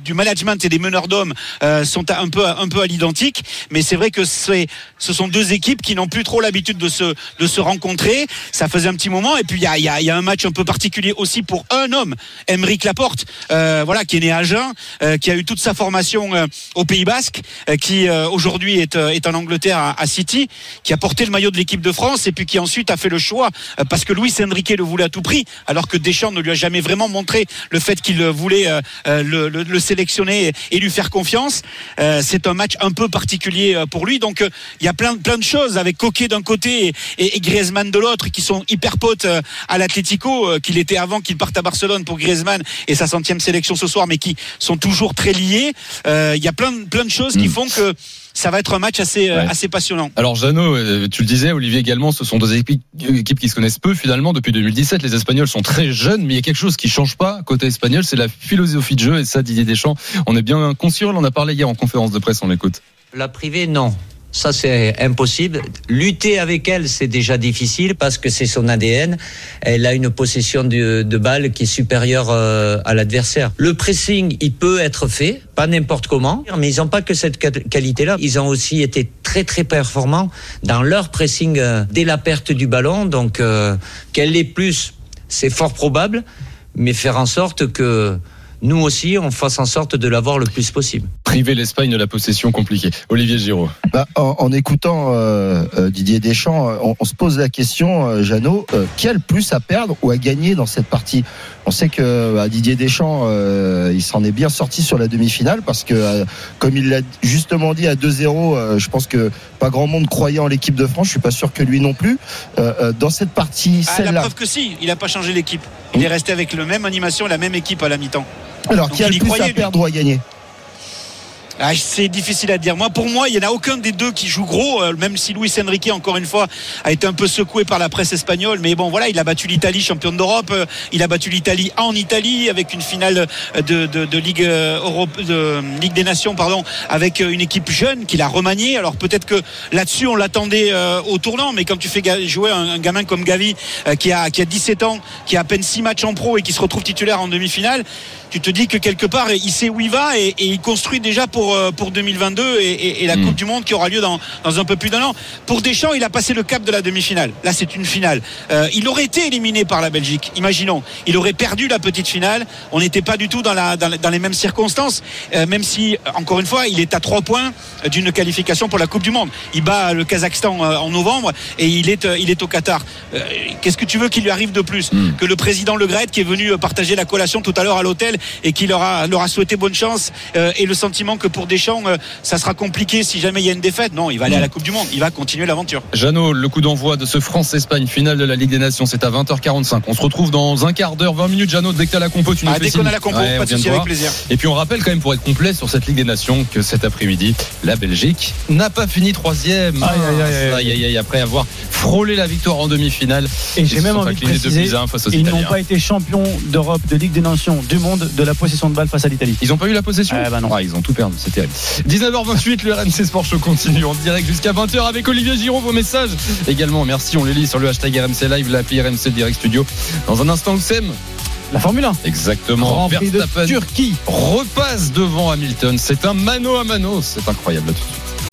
du management et des meneurs d'hommes euh, sont un peu un peu à l'identique. Mais c'est vrai que c'est ce sont deux équipes qui n'ont plus trop l'habitude de se de se rencontrer. Ça faisait un petit moment. Et puis il y a, y, a, un match un peu particulier aussi pour un homme Emeric Laporte euh, voilà qui est né à Agen euh, qui a eu toute sa formation euh, au Pays Basque qui aujourd'hui est est en Angleterre à, City qui a porté le maillot de l'équipe de France et puis qui ensuite a fait le choix parce que Luis Enrique le voulait à tout prix alors que Deschamps ne lui a jamais vraiment montré le fait qu'il voulait le, le, le sélectionner et, lui faire confiance. Euh, c'est un match un peu particulier euh, pour lui. Donc euh, il y a plein, plein de choses avec Coquet d'un côté et, et, Griezmann de l'autre qui sont hyper potes à l'Atlético, qu'il était avant qu'il parte à Barcelone pour Griezmann et sa centième sélection ce soir, mais qui sont toujours très liés. Il y a plein, de- plein de choses qui Mm. font que ça va être un match assez, euh, Ouais. assez passionnant. Alors Jeannot, euh, tu le disais, Olivier également, ce sont deux équipes, équipes qui se connaissent peu finalement depuis 2017. Les Espagnols sont très jeunes, mais il y a quelque chose qui change pas côté espagnol, c'est la philosophie de jeu et ça, Didier Deschamps, on est bien conscient. On en a parlé hier en conférence de presse, on l'écoute. La privée, non. Ça, c'est impossible. Lutter avec elle, c'est déjà difficile parce que c'est son ADN. Elle a une possession de, de balle qui est supérieure euh, à l'adversaire. Le pressing, il peut être fait, pas n'importe comment, mais ils n'ont pas que cette qualité-là. Ils ont aussi été très très performants dans leur pressing euh, dès la perte du ballon. Donc, euh, qu'elle l'ait plus, c'est fort probable, mais faire en sorte que nous aussi, on fasse en sorte de l'avoir le plus possible. Priver l'Espagne de la possession compliquée. Olivier Giraud. Bah, en, en écoutant euh, euh, Didier Deschamps, euh, on, on se pose la question, euh, Jeannot, euh, quel plus à perdre ou à gagner dans cette partie? On sait que bah, Didier Deschamps, euh, il s'en est bien sorti sur la demi-finale parce que, euh, comme il l'a justement dit à 2-0, euh, je pense que pas grand monde croyait en l'équipe de France. Je suis pas sûr que lui non plus. Euh, euh, dans cette partie, Ah, la celle-là, preuve que si, il n'a pas changé l'équipe. Il est resté avec le même animation, la même équipe à la mi-temps. alors donc qui a le plus croyait, à lui. perdre ou à gagner? Ah, c'est difficile à dire. Moi, pour moi, il n'y en a aucun des deux qui joue gros, euh, même si Luis Enrique, encore une fois, a été un peu secoué par la presse espagnole. Mais bon, voilà, il a battu l'Italie championne d'Europe. euh, Il a battu l'Italie en Italie avec une finale euh, de Ligue des Nations, pardon, avec une équipe jeune qu'il a remaniée. Alors peut-être que là-dessus, on l'attendait au tournant. Mais quand tu fais jouer un, gamin comme Gavi, qui, a, qui a 17 ans, qui a à peine 6 matchs en pro et qui se retrouve titulaire en demi-finale, tu te dis que quelque part il sait où il va et, et il construit déjà pour euh, pour 2022 et, et- et la Mm. Coupe du Monde qui aura lieu dans dans un peu plus d'un an. Pour Deschamps, il a passé le cap de la demi-finale. Là, c'est une finale. Euh, il aurait été éliminé par la Belgique. Imaginons, il aurait perdu la petite finale. On n'était pas du tout dans la dans, les mêmes circonstances. Euh, même si encore une fois, il est à trois points d'une qualification pour la Coupe du Monde. Il bat le Kazakhstan en novembre et il est il est au Qatar. Euh, Qu'est-ce que tu veux qu'il lui arrive de plus Mm. que le président Le Gret qui est venu partager la collation tout à l'heure à l'hôtel et qui leur a, leur a souhaité bonne chance euh, et le sentiment que pour Deschamps euh, ça sera compliqué si jamais il y a une défaite. Non, il va aller à la Coupe du Monde, il va continuer l'aventure. Jeannot, le coup d'envoi de ce France-Espagne finale de la Ligue des Nations, c'est à 20h45. On se retrouve dans un quart d'heure, 20 minutes. Jeannot, dès que t'as la compo, tu nous Ah, dès qu'on a la compo, Ouais, on pas de souci avec plaisir. Et puis on rappelle quand même pour être complet sur cette Ligue des Nations que cet après-midi, la Belgique n'a pas fini troisième. Aïe, aïe, aïe, après avoir frôlé la victoire en demi-finale. Et j'ai même envie de préciser, aux ils n'ont pas été champions d'Europe, de Ligue des Nations, du monde, de la possession de balle face à l'Italie. Ils ont pas eu la possession? Eh ben non. Ah, ils ont tout perdu, c'est terrible. 19h28, le RMC Sport Show continue en direct jusqu'à 20h avec Olivier Giraud, vos messages. Également, merci, on les lit sur le hashtag RMC Live, l'appli RMC Direct Studio. Dans un instant, Oussem, La Formule 1. exactement. Grand Prix de Verstappen Turquie. repasse devant Hamilton. C'est un mano à mano, c'est incroyable.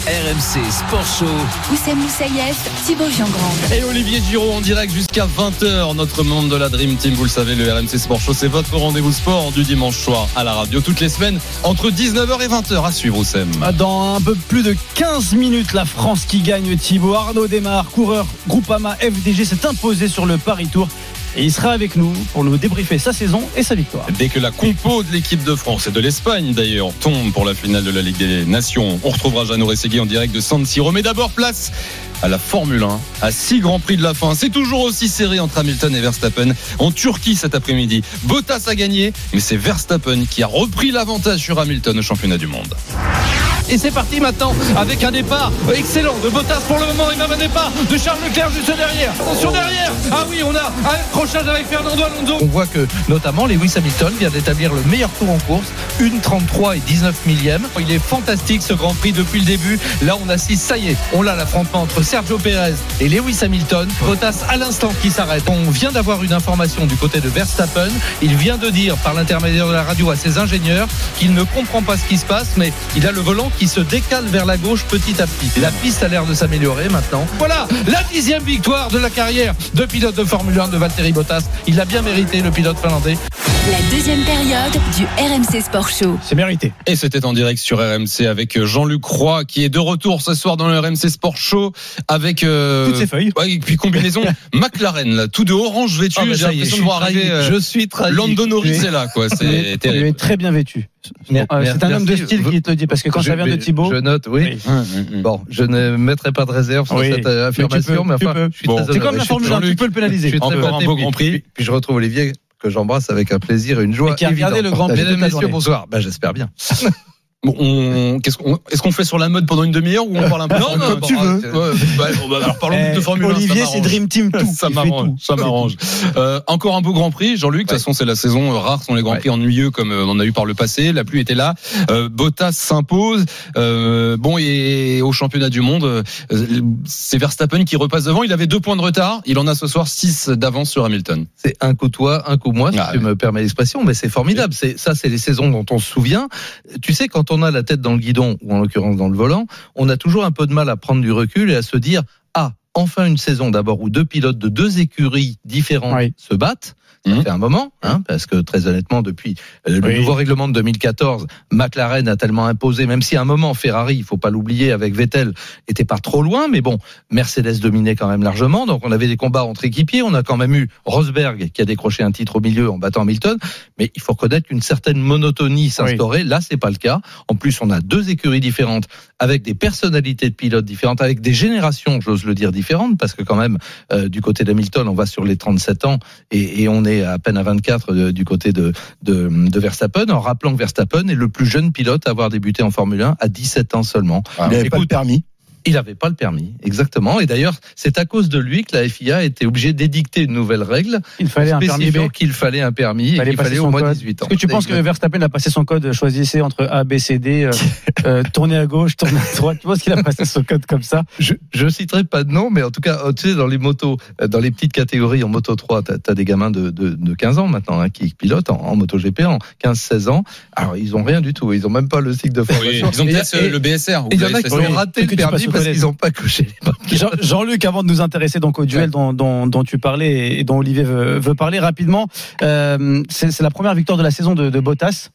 RMC Sport Show. Oussem Moussaïef, Thibaut Giangrand. Et Olivier Giraud en direct jusqu'à 20h, notre monde de la Dream Team. Vous le savez, le RMC Sport Show, c'est votre rendez-vous sport du dimanche soir à la radio toutes les semaines entre 19h et 20h à suivre, Oussem. Dans un peu plus de 15 minutes, la France qui gagne Thibaut. Arnaud démarre, coureur Groupama FDG s'est imposé sur le Paris Tour. Et il sera avec nous pour nous débriefer sa saison et sa victoire. Dès que la compo de l'équipe de France et de l'Espagne d'ailleurs tombe pour la finale de la Ligue des Nations, on retrouvera Jeannot Rességui en direct de San Siro. Mais d'abord, place à la Formule 1, à six grands prix de la fin. C'est toujours aussi serré entre Hamilton et Verstappen. En Turquie cet après-midi, Bottas a gagné, mais c'est Verstappen qui a repris l'avantage sur Hamilton au championnat du monde. Et c'est parti maintenant avec un départ excellent de Bottas pour le moment. Et même un départ de Charles Leclerc juste derrière. Attention derrière. Ah oui, on a un accrochage avec Fernando Alonso. On voit que notamment Lewis Hamilton vient d'établir le meilleur tour en course, une 33 et 19 millième. Il est fantastique ce Grand Prix depuis le début. Là, on assiste, ça y est, on l'a l'affrontement entre Sergio Perez et Lewis Hamilton. Bottas à l'instant qui s'arrête. On vient d'avoir une information du côté de Verstappen. Il vient de dire par l'intermédiaire de la radio à ses ingénieurs qu'il ne comprend pas ce qui se passe, mais il a le volant qui se décale vers la gauche petit à petit. La piste a l'air de s'améliorer maintenant. Voilà la dixième victoire de la carrière de pilote de Formule 1 de Valtteri Bottas. Il l'a bien mérité, le pilote finlandais. La deuxième période du RMC Sport Show. C'est mérité. Et c'était en direct sur RMC avec Jean-Luc Roy qui est de retour ce soir dans le RMC Sport Show avec euh, Toutes ses feuilles. ouais, et puis combinaison McLaren là, tout de orange vêtu. Ah, bah, J'ai l'impression je de voir suis arriver trahi. euh, Je suis trahi. Lando Norris est là quoi. Il C'est est- il est terrible. très bien vêtu. Euh, C'est un homme de style qui te le dit parce que quand Je- ça vient de Thibaut. Je note, oui. Oui. Bon, je ne mettrai pas de réserve sur Oui. cette euh, Mais affirmation, peux, mais, tu enfin, je Bon. C'est comme la Je suis Formule 1, très- tu peux le je pénaliser. suis très Encore un flatté, beau puis- Grand Prix. Puis, puis je retrouve Olivier que j'embrasse avec un plaisir et une joie. Et qui a regardé le Grand Prix Mesdames, messieurs, bonsoir. Ben, j'espère bien. Bon, on- qu'est-ce qu'on- Est-ce qu'on fait sur la mode pendant une demi-heure ou on parle un peu Non, non, comme tu veux. alors parlons Eh, de Formule 1. ça Olivier, c'est Dream Team tout. Ça m'arrange, tout. ça m'arrange. Euh, encore un beau Grand Prix, Jean-Luc. De toute façon, c'est la saison. euh, Rares sont les Grands Prix ennuyeux comme euh, on en a eu par le passé. La pluie était là. Euh, Bottas s'impose. Euh, bon, et au championnat du monde, euh, c'est Verstappen qui repasse devant. Il avait deux points de retard. Il en a ce soir six d'avance sur Hamilton. C'est un coup toi, un coup moi, si Ah tu ouais. me permets l'expression, mais c'est formidable. C'est ça, c'est les saisons dont on se souvient. Tu sais, quand on a la tête dans le guidon ou en l'occurrence dans le volant, on a toujours un peu de mal à prendre du recul et à se dire ah enfin une saison d'abord où deux pilotes de deux écuries différentes Oui. se battent. Ça Mhm. fait un moment, hein, parce que très honnêtement, depuis euh, le Oui. nouveau règlement de 2014, McLaren a tellement imposé, même si à un moment Ferrari, il faut pas l'oublier, avec Vettel, était pas trop loin, mais bon, Mercedes dominait quand même largement, donc on avait des combats entre équipiers, on a quand même eu Rosberg qui a décroché un titre au milieu en battant Hamilton, mais il faut reconnaître qu'une certaine monotonie s'instaurait. Là, c'est pas le cas. En plus, on a deux écuries différentes, avec des personnalités de pilotes différentes, avec des générations, j'ose le dire, différentes, parce que quand même, euh, du côté d'Hamilton, on va sur les 37 ans et, et on est à peine à 24 de- du côté de, de, de Verstappen, en rappelant que Verstappen est le plus jeune pilote à avoir débuté en Formule 1 à 17 ans seulement. Il n'avait pas le permis. Il n'avait pas le permis, exactement. Et d'ailleurs, c'est à cause de lui que la FIA a été obligée d'édicter une nouvelle règle Il fallait un permis B. qu'il fallait un permis et Fallait passer fallait au moins code. 18 ans. Est-ce que tu penses que Verstappen a passé son code Choisissez entre A, B, C, D, euh, euh, tourner à gauche, tourner à droite. Tu penses qu'il a passé son code comme ça? Je, je citerai pas de nom, mais en tout cas, euh, tu sais, dans les motos, euh, dans les petites catégories en moto 3, tu as, des gamins de, de, de 15 ans maintenant hein, qui pilotent en, en moto GP en 15-16 ans. Alors, ils ont rien du tout. Ils ont même pas le cycle de formation. Ils ont peut-être le BSR. et Il y en a qui ont raté le permis parce n'ont pas Jean-Luc, avant de nous intéresser donc au duel dont, tu parlais et dont Olivier veut, parler rapidement, euh, c'est la première victoire de la saison de Bottas.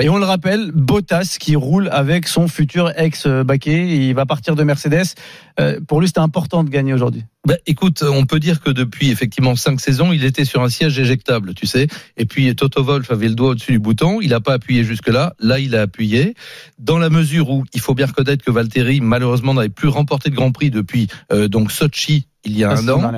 Et on le rappelle, Bottas qui roule avec son futur ex-Baquet, il va partir de Mercedes. Euh, pour lui, c'était important de gagner aujourd'hui. Bah, écoute, on peut dire que depuis effectivement cinq saisons, il était sur un siège éjectable, tu sais. Et puis Toto Wolff avait le doigt au-dessus du bouton. Il n'a pas appuyé jusque-là. Là, il a appuyé. Dans la mesure où il faut bien reconnaître que Valtteri, malheureusement, n'avait plus remporté de Grand Prix depuis euh, donc Sochi il y a La un an.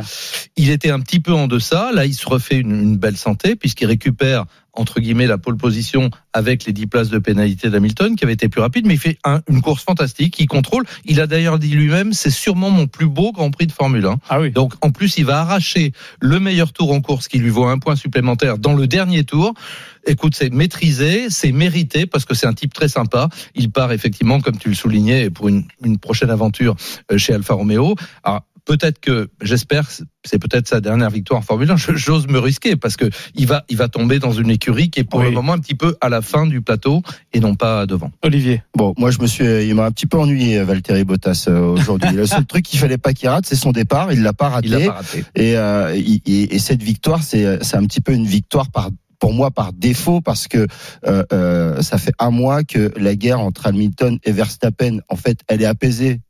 Il était un petit peu en deçà. Là, il se refait une, une belle santé puisqu'il récupère entre guillemets la pole position avec les 10 places de pénalité d'Hamilton qui avait été plus rapide, mais il fait un- une course fantastique. Il contrôle. Il a d'ailleurs dit lui-même, c'est sûrement mon plus beau Grand Prix de Formule 1. Ah oui. Donc en plus, il va arracher le meilleur tour en course qui lui vaut un point supplémentaire dans le dernier tour. Écoute, c'est maîtrisé, c'est mérité parce que c'est un type très sympa. Il part effectivement, comme tu le soulignais, pour une, une prochaine aventure euh, chez Alfa Romeo. Alors, Peut-être que, j'espère, c'est peut-être sa dernière victoire en Formule 1. Je- J'ose me risquer parce que il va, il va tomber dans une écurie qui est pour Oui. le moment un petit peu à la fin du plateau et non pas devant. Olivier. Bon, moi je me suis, il m'a un petit peu ennuyé Valtteri Bottas euh, aujourd'hui. Le seul truc qu'il fallait pas qu'il rate, c'est son départ. Il l'a pas raté. Il l'a pas raté. Et, euh, et, et cette victoire, c'est c'est un petit peu une victoire par pour moi par défaut parce que euh, euh, ça fait un mois que la guerre entre Hamilton et Verstappen, en fait, elle est apaisée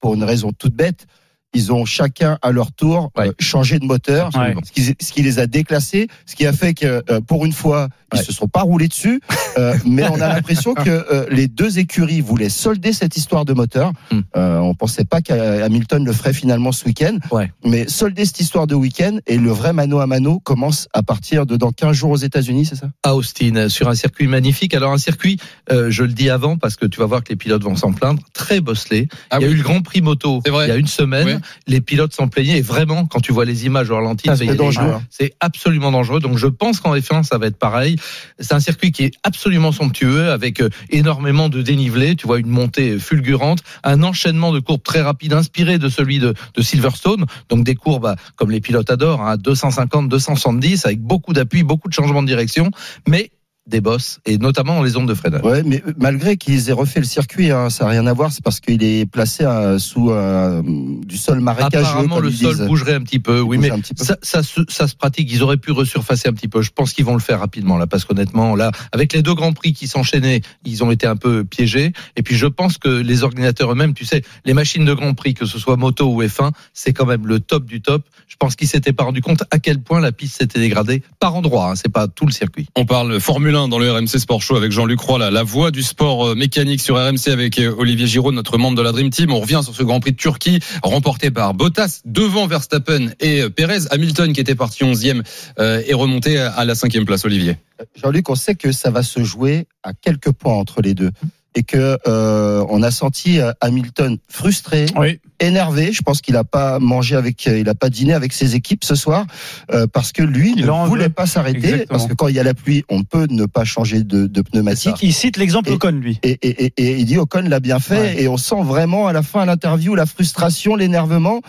pour une raison toute bête. Ils ont chacun à leur tour euh, changé de moteur, Ouais. ce, qui, ce qui les a déclassés, ce qui a fait que euh, pour une fois ils Ouais. se sont pas roulés dessus, euh, mais on a l'impression que euh, les deux écuries voulaient solder cette histoire de moteur. Euh, on pensait pas qu'Hamilton le ferait finalement ce week-end, Ouais. mais solder cette histoire de week-end et le vrai mano à mano commence à partir de dans 15 jours aux États-Unis, c'est ça? À Austin euh, sur un circuit magnifique. Alors un circuit, euh, je le dis avant parce que tu vas voir que les pilotes vont s'en plaindre, très bosselé. Ah il y a oui. eu le Grand Prix moto il y a une semaine. Les pilotes s'en plaignaient et vraiment, quand tu vois les images au ralenti, c'est dangereux. c'est absolument dangereux. Donc je pense qu'en F1 ça va être pareil. C'est un circuit qui est absolument somptueux avec euh, énormément de dénivelé. Tu vois une montée fulgurante, un enchaînement de courbes très rapides inspiré de celui de, de Silverstone. Donc des courbes bah, comme les pilotes adorent, hein, 250, 270 avec beaucoup d'appui, beaucoup de changements de direction, mais des bosses et notamment dans les zones de freinage. Ouais, mais malgré qu'ils aient refait le circuit, hein, ça n'a rien à voir, c'est parce qu'il est placé euh, sous euh, du sol marécageux. Apparemment, comme le ils sol disent. bougerait un petit peu. Oui, mais peu. ça, ça, se, ça se pratique. Ils auraient pu resurfacer un petit peu. Je pense qu'ils vont le faire rapidement là, parce qu'honnêtement, là, avec les deux grands prix qui s'enchaînaient, ils ont été un peu piégés. Et puis, je pense que les organisateurs eux-mêmes, tu sais, les machines de grand prix, que ce soit moto ou F1, c'est quand même le top du top. Je pense qu'ils s'étaient pas rendu compte à quel point la piste s'était dégradée par endroit. Hein, c'est pas tout le circuit. On parle Formule 1 dans le RMC Sport Show avec Jean-Luc Roy, la, voix du sport euh, mécanique sur RMC avec euh, Olivier Giraud, notre membre de la Dream Team. On revient sur ce Grand Prix de Turquie remporté par Bottas devant Verstappen et euh, Perez. Hamilton qui était parti 11e euh, est remonté à la cinquième place. Olivier. Jean-Luc, on sait que ça va se jouer à quelques points entre les deux. Et que euh, on a senti euh, Hamilton frustré, Oui. énervé. Je pense qu'il a pas mangé avec, euh, il a pas dîné avec ses équipes ce soir euh, parce que lui Il ne voulait pas s'arrêter parce que quand il y a la pluie, on peut ne pas changer de, de pneumatique. Il cite l'exemple Ocon, lui. Et, et, et, et il dit Ocon l'a bien fait Ouais. et on sent vraiment à la fin à l'interview la frustration, l'énervement.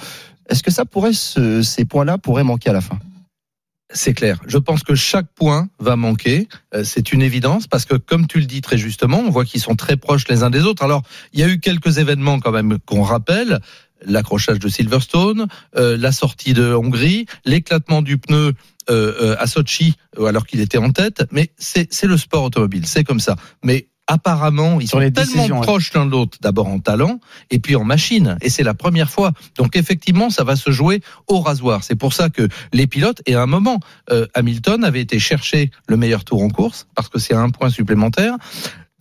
Est-ce que ça pourrait, ce- ces points-là pourraient manquer à la fin? C'est clair. Je pense que chaque point va manquer. Euh, C'est une évidence parce que, comme tu le dis très justement, on voit qu'ils sont très proches les uns des autres. Alors, il y a eu quelques événements quand même qu'on rappelle. L'accrochage de Silverstone, euh, la sortie de Hongrie, l'éclatement du pneu euh, euh, à Sochi euh, alors qu'il était en tête. Mais c'est c'est le sport automobile, c'est comme ça. Mais apparemment, ils Sur sont les tellement proches l'un de l'autre, d'abord en talent et puis en machine. Et c'est la première fois. Donc effectivement, ça va se jouer au rasoir. C'est pour ça que les pilotes, et à un moment, euh, Hamilton avait été chercher le meilleur tour en course, parce que c'est un point supplémentaire.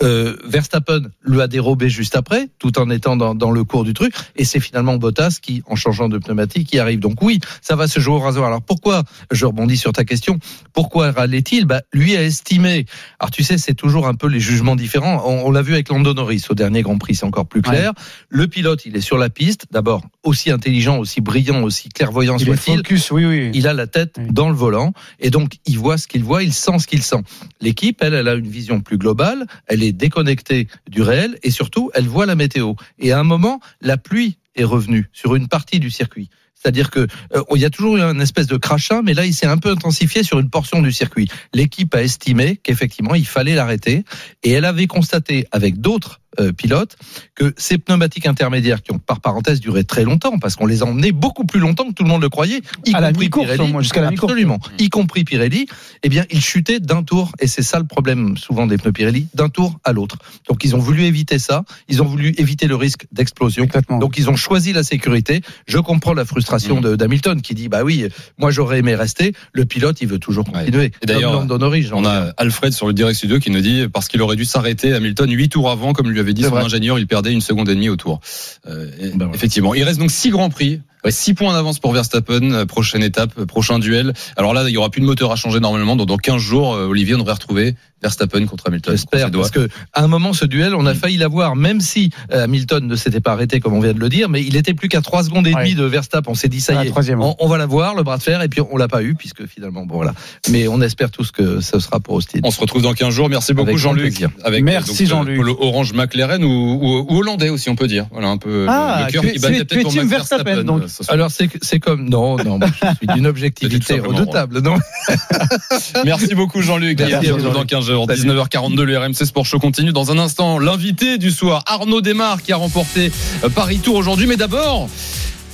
Euh, Verstappen lui a dérobé juste après, tout en étant dans, dans le cours du truc, et c'est finalement Bottas qui, en changeant de pneumatique, y arrive. Donc oui, ça va se jouer au rasoir. Alors pourquoi, je rebondis sur ta question, pourquoi râlait-il? Bah, Lui a estimé, alors tu sais, c'est toujours un peu les jugements différents, on, on l'a vu avec Lando Norris au dernier Grand Prix, c'est encore plus clair. Le pilote, il est sur la piste, d'abord aussi intelligent, aussi brillant, aussi clairvoyant soit-il, focus, oui, oui. il a la tête Oui. dans le volant et donc il voit ce qu'il voit, il sent ce qu'il sent. L'équipe, elle, elle a une vision plus globale, elle est déconnectée du réel et surtout, elle voit la météo. Et à un moment, la pluie est revenue sur une partie du circuit. C'est-à-dire que euh, y a toujours eu un espèce de crachin, mais là, il s'est un peu intensifié sur une portion du circuit. L'équipe a estimé qu'effectivement, il fallait l'arrêter, et elle avait constaté avec d'autres euh, pilotes que ces pneumatiques intermédiaires, qui ont par parenthèse duré très longtemps, parce qu'on les a emmenés beaucoup plus longtemps que tout le monde le croyait, y À compris Pirelli, jusqu'à la absolument, y compris Pirelli, eh bien, ils chutaient d'un tour, et c'est ça le problème souvent des pneus Pirelli, d'un tour à l'autre. Donc, ils ont voulu éviter ça, ils ont voulu éviter le risque d'explosion. Donc ils ont choisi la sécurité. Je comprends la frustration Mm. de d'Hamilton qui dit bah oui, moi j'aurais aimé rester. Le pilote il veut toujours continuer. D'ailleurs, On a. Alfred sur le direct studio qui nous dit parce qu'il aurait dû s'arrêter Hamilton 8 tours avant, comme lui avait dit son ingénieur, il perdait une seconde et demie au tour. Euh, Ben voilà. Effectivement, il reste donc six grands prix. 6 points d'avance pour Verstappen, euh, prochaine étape, euh, prochain duel. Alors là, il y aura plus de moteur à changer normalement. Donc dans 15 jours, euh, Olivier, on devrait retrouver Verstappen contre Hamilton. J'espère parce que à un moment ce duel on a failli l'avoir même si Hamilton ne s'était pas arrêté comme on vient de le dire mais il était plus qu'à 3 secondes et demie Ouais. de Verstappen on s'est dit ça y est troisième, on, on va l'avoir le bras de fer et puis on l'a pas eu puisque finalement bon voilà mais on espère tous que ce sera pour Austin On se retrouve dans 15 jours. Merci beaucoup Jean-Luc. Avec Merci, Jean-Luc. Le Orange McLaren ou, ou, ou hollandais aussi on peut dire. Voilà un peu Ah, le cœur qui battait peut-être pour Max Verstappen, donc. Alors c'est comme non non moi, je suis d'une objectivité redoutable non Merci beaucoup Jean-Luc. Dans Jean-Luc. 15 jours. 19h42, le RMC Sport Show continue. Dans un instant, l'invité du soir, Arnaud Desmar, qui a remporté euh, Paris Tour aujourd'hui. Mais d'abord,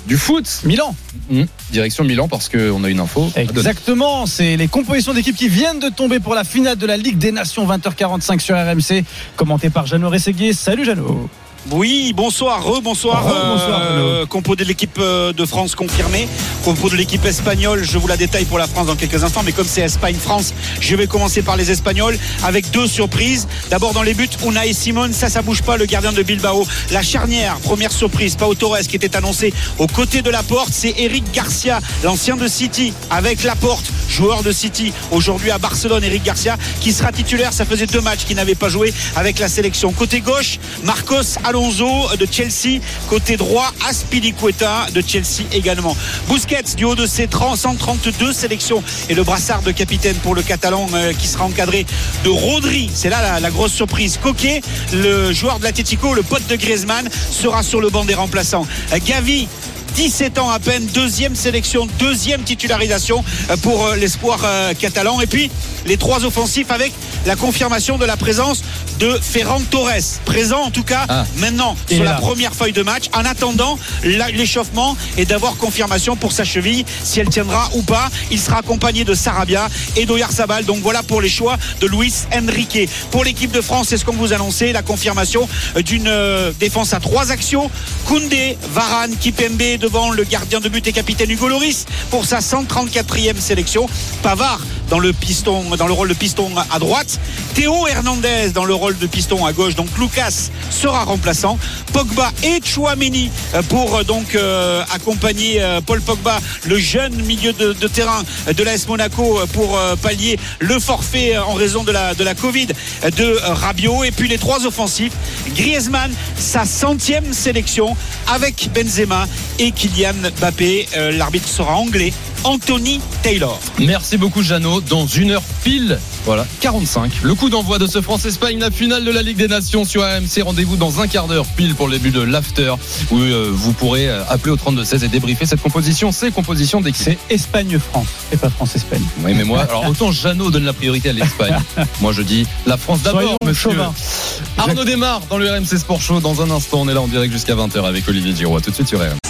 du foot. Milan. Hum, Direction Milan parce qu'on a une info. Exactement, c'est les compositions d'équipes qui viennent de tomber pour la finale de la Ligue des Nations 20h45 sur RMC, commenté par Jeannot Rességuier. Salut Jeannot. Oui, bonsoir, rebonsoir. Rebonsoir, euh, compo de l'équipe euh, de France confirmée. Compo de l'équipe espagnole, je vous la détaille pour la France dans quelques instants. Mais comme c'est Espagne-France, je vais commencer par les Espagnols avec deux surprises. D'abord dans les buts, Unai Simon, ça, ça bouge pas, le gardien de Bilbao. La charnière, première surprise, Pau Torres qui était annoncé aux côtés de la porte, c'est Eric Garcia, l'ancien de City, avec la porte, joueur de City, aujourd'hui à Barcelone, Eric Garcia, qui sera titulaire. Ça faisait deux matchs qu'il n'avait pas joué avec la sélection. Côté gauche, Marcos Alonso de Chelsea. Côté droit, Aspilicueta de Chelsea également. Busquets, du haut de ses 30, 132 sélections et le brassard de capitaine pour le Catalan euh, qui sera encadré de Rodri. C'est là la, grosse surprise. Coquet, le joueur de l'Atletico, le pote de Griezmann, sera sur le banc des remplaçants. Euh, Gavi, 17 ans à peine, deuxième sélection, deuxième titularisation euh, pour euh, l'espoir euh, catalan. Et puis les trois offensifs avec la confirmation de la présence de Ferran Torres, présent en tout cas Ah. maintenant sur la là. première feuille de match, en attendant l'échauffement et d'avoir confirmation pour sa cheville, si elle tiendra ou pas. Il sera accompagné de Sarabia et d'Oyarzabal. Donc voilà pour les choix de Luis Enrique. Pour l'équipe de France, c'est ce qu'on vous annonçait, la confirmation d'une défense à trois actions. Koundé, Varane, Kipembe devant le gardien de but et capitaine Hugo Loris pour sa 134e sélection. Pavard dans le piston, dans le rôle de piston à droite. Théo Hernandez dans le rôle de piston à gauche. Donc Lucas sera remplaçant. Pogba et Chouameni euh, pour euh, donc euh, accompagner Paul Pogba, le jeune milieu de, terrain de l'AS Monaco pour pallier le forfait en raison de la, de la Covid de Rabiot. Et puis les trois offensifs, Griezmann, sa centième sélection avec Benzema et Kylian Mbappé. Euh, L'arbitre sera anglais, Anthony Taylor. Merci beaucoup Jeannot. Dans une heure pile, voilà, 45. Le coup d'envoi de ce France-Espagne, la finale de la Ligue des Nations sur AMC. Rendez-vous dans un quart d'heure pile pour le début de l'after où euh, vous pourrez euh, appeler au 32-16 et débriefer cette composition. C'est composition d'équipe. C'est Espagne-France et pas France-Espagne. Oui, mais moi, alors autant Jeannot donne la priorité à l'Espagne. moi, je dis la France d'abord, monsieur. chauvins. Arnaud démarre dans le RMC Sport Show. Dans un instant, on est là en direct jusqu'à 20h avec Olivier Giroud. Tout de suite sur RMC.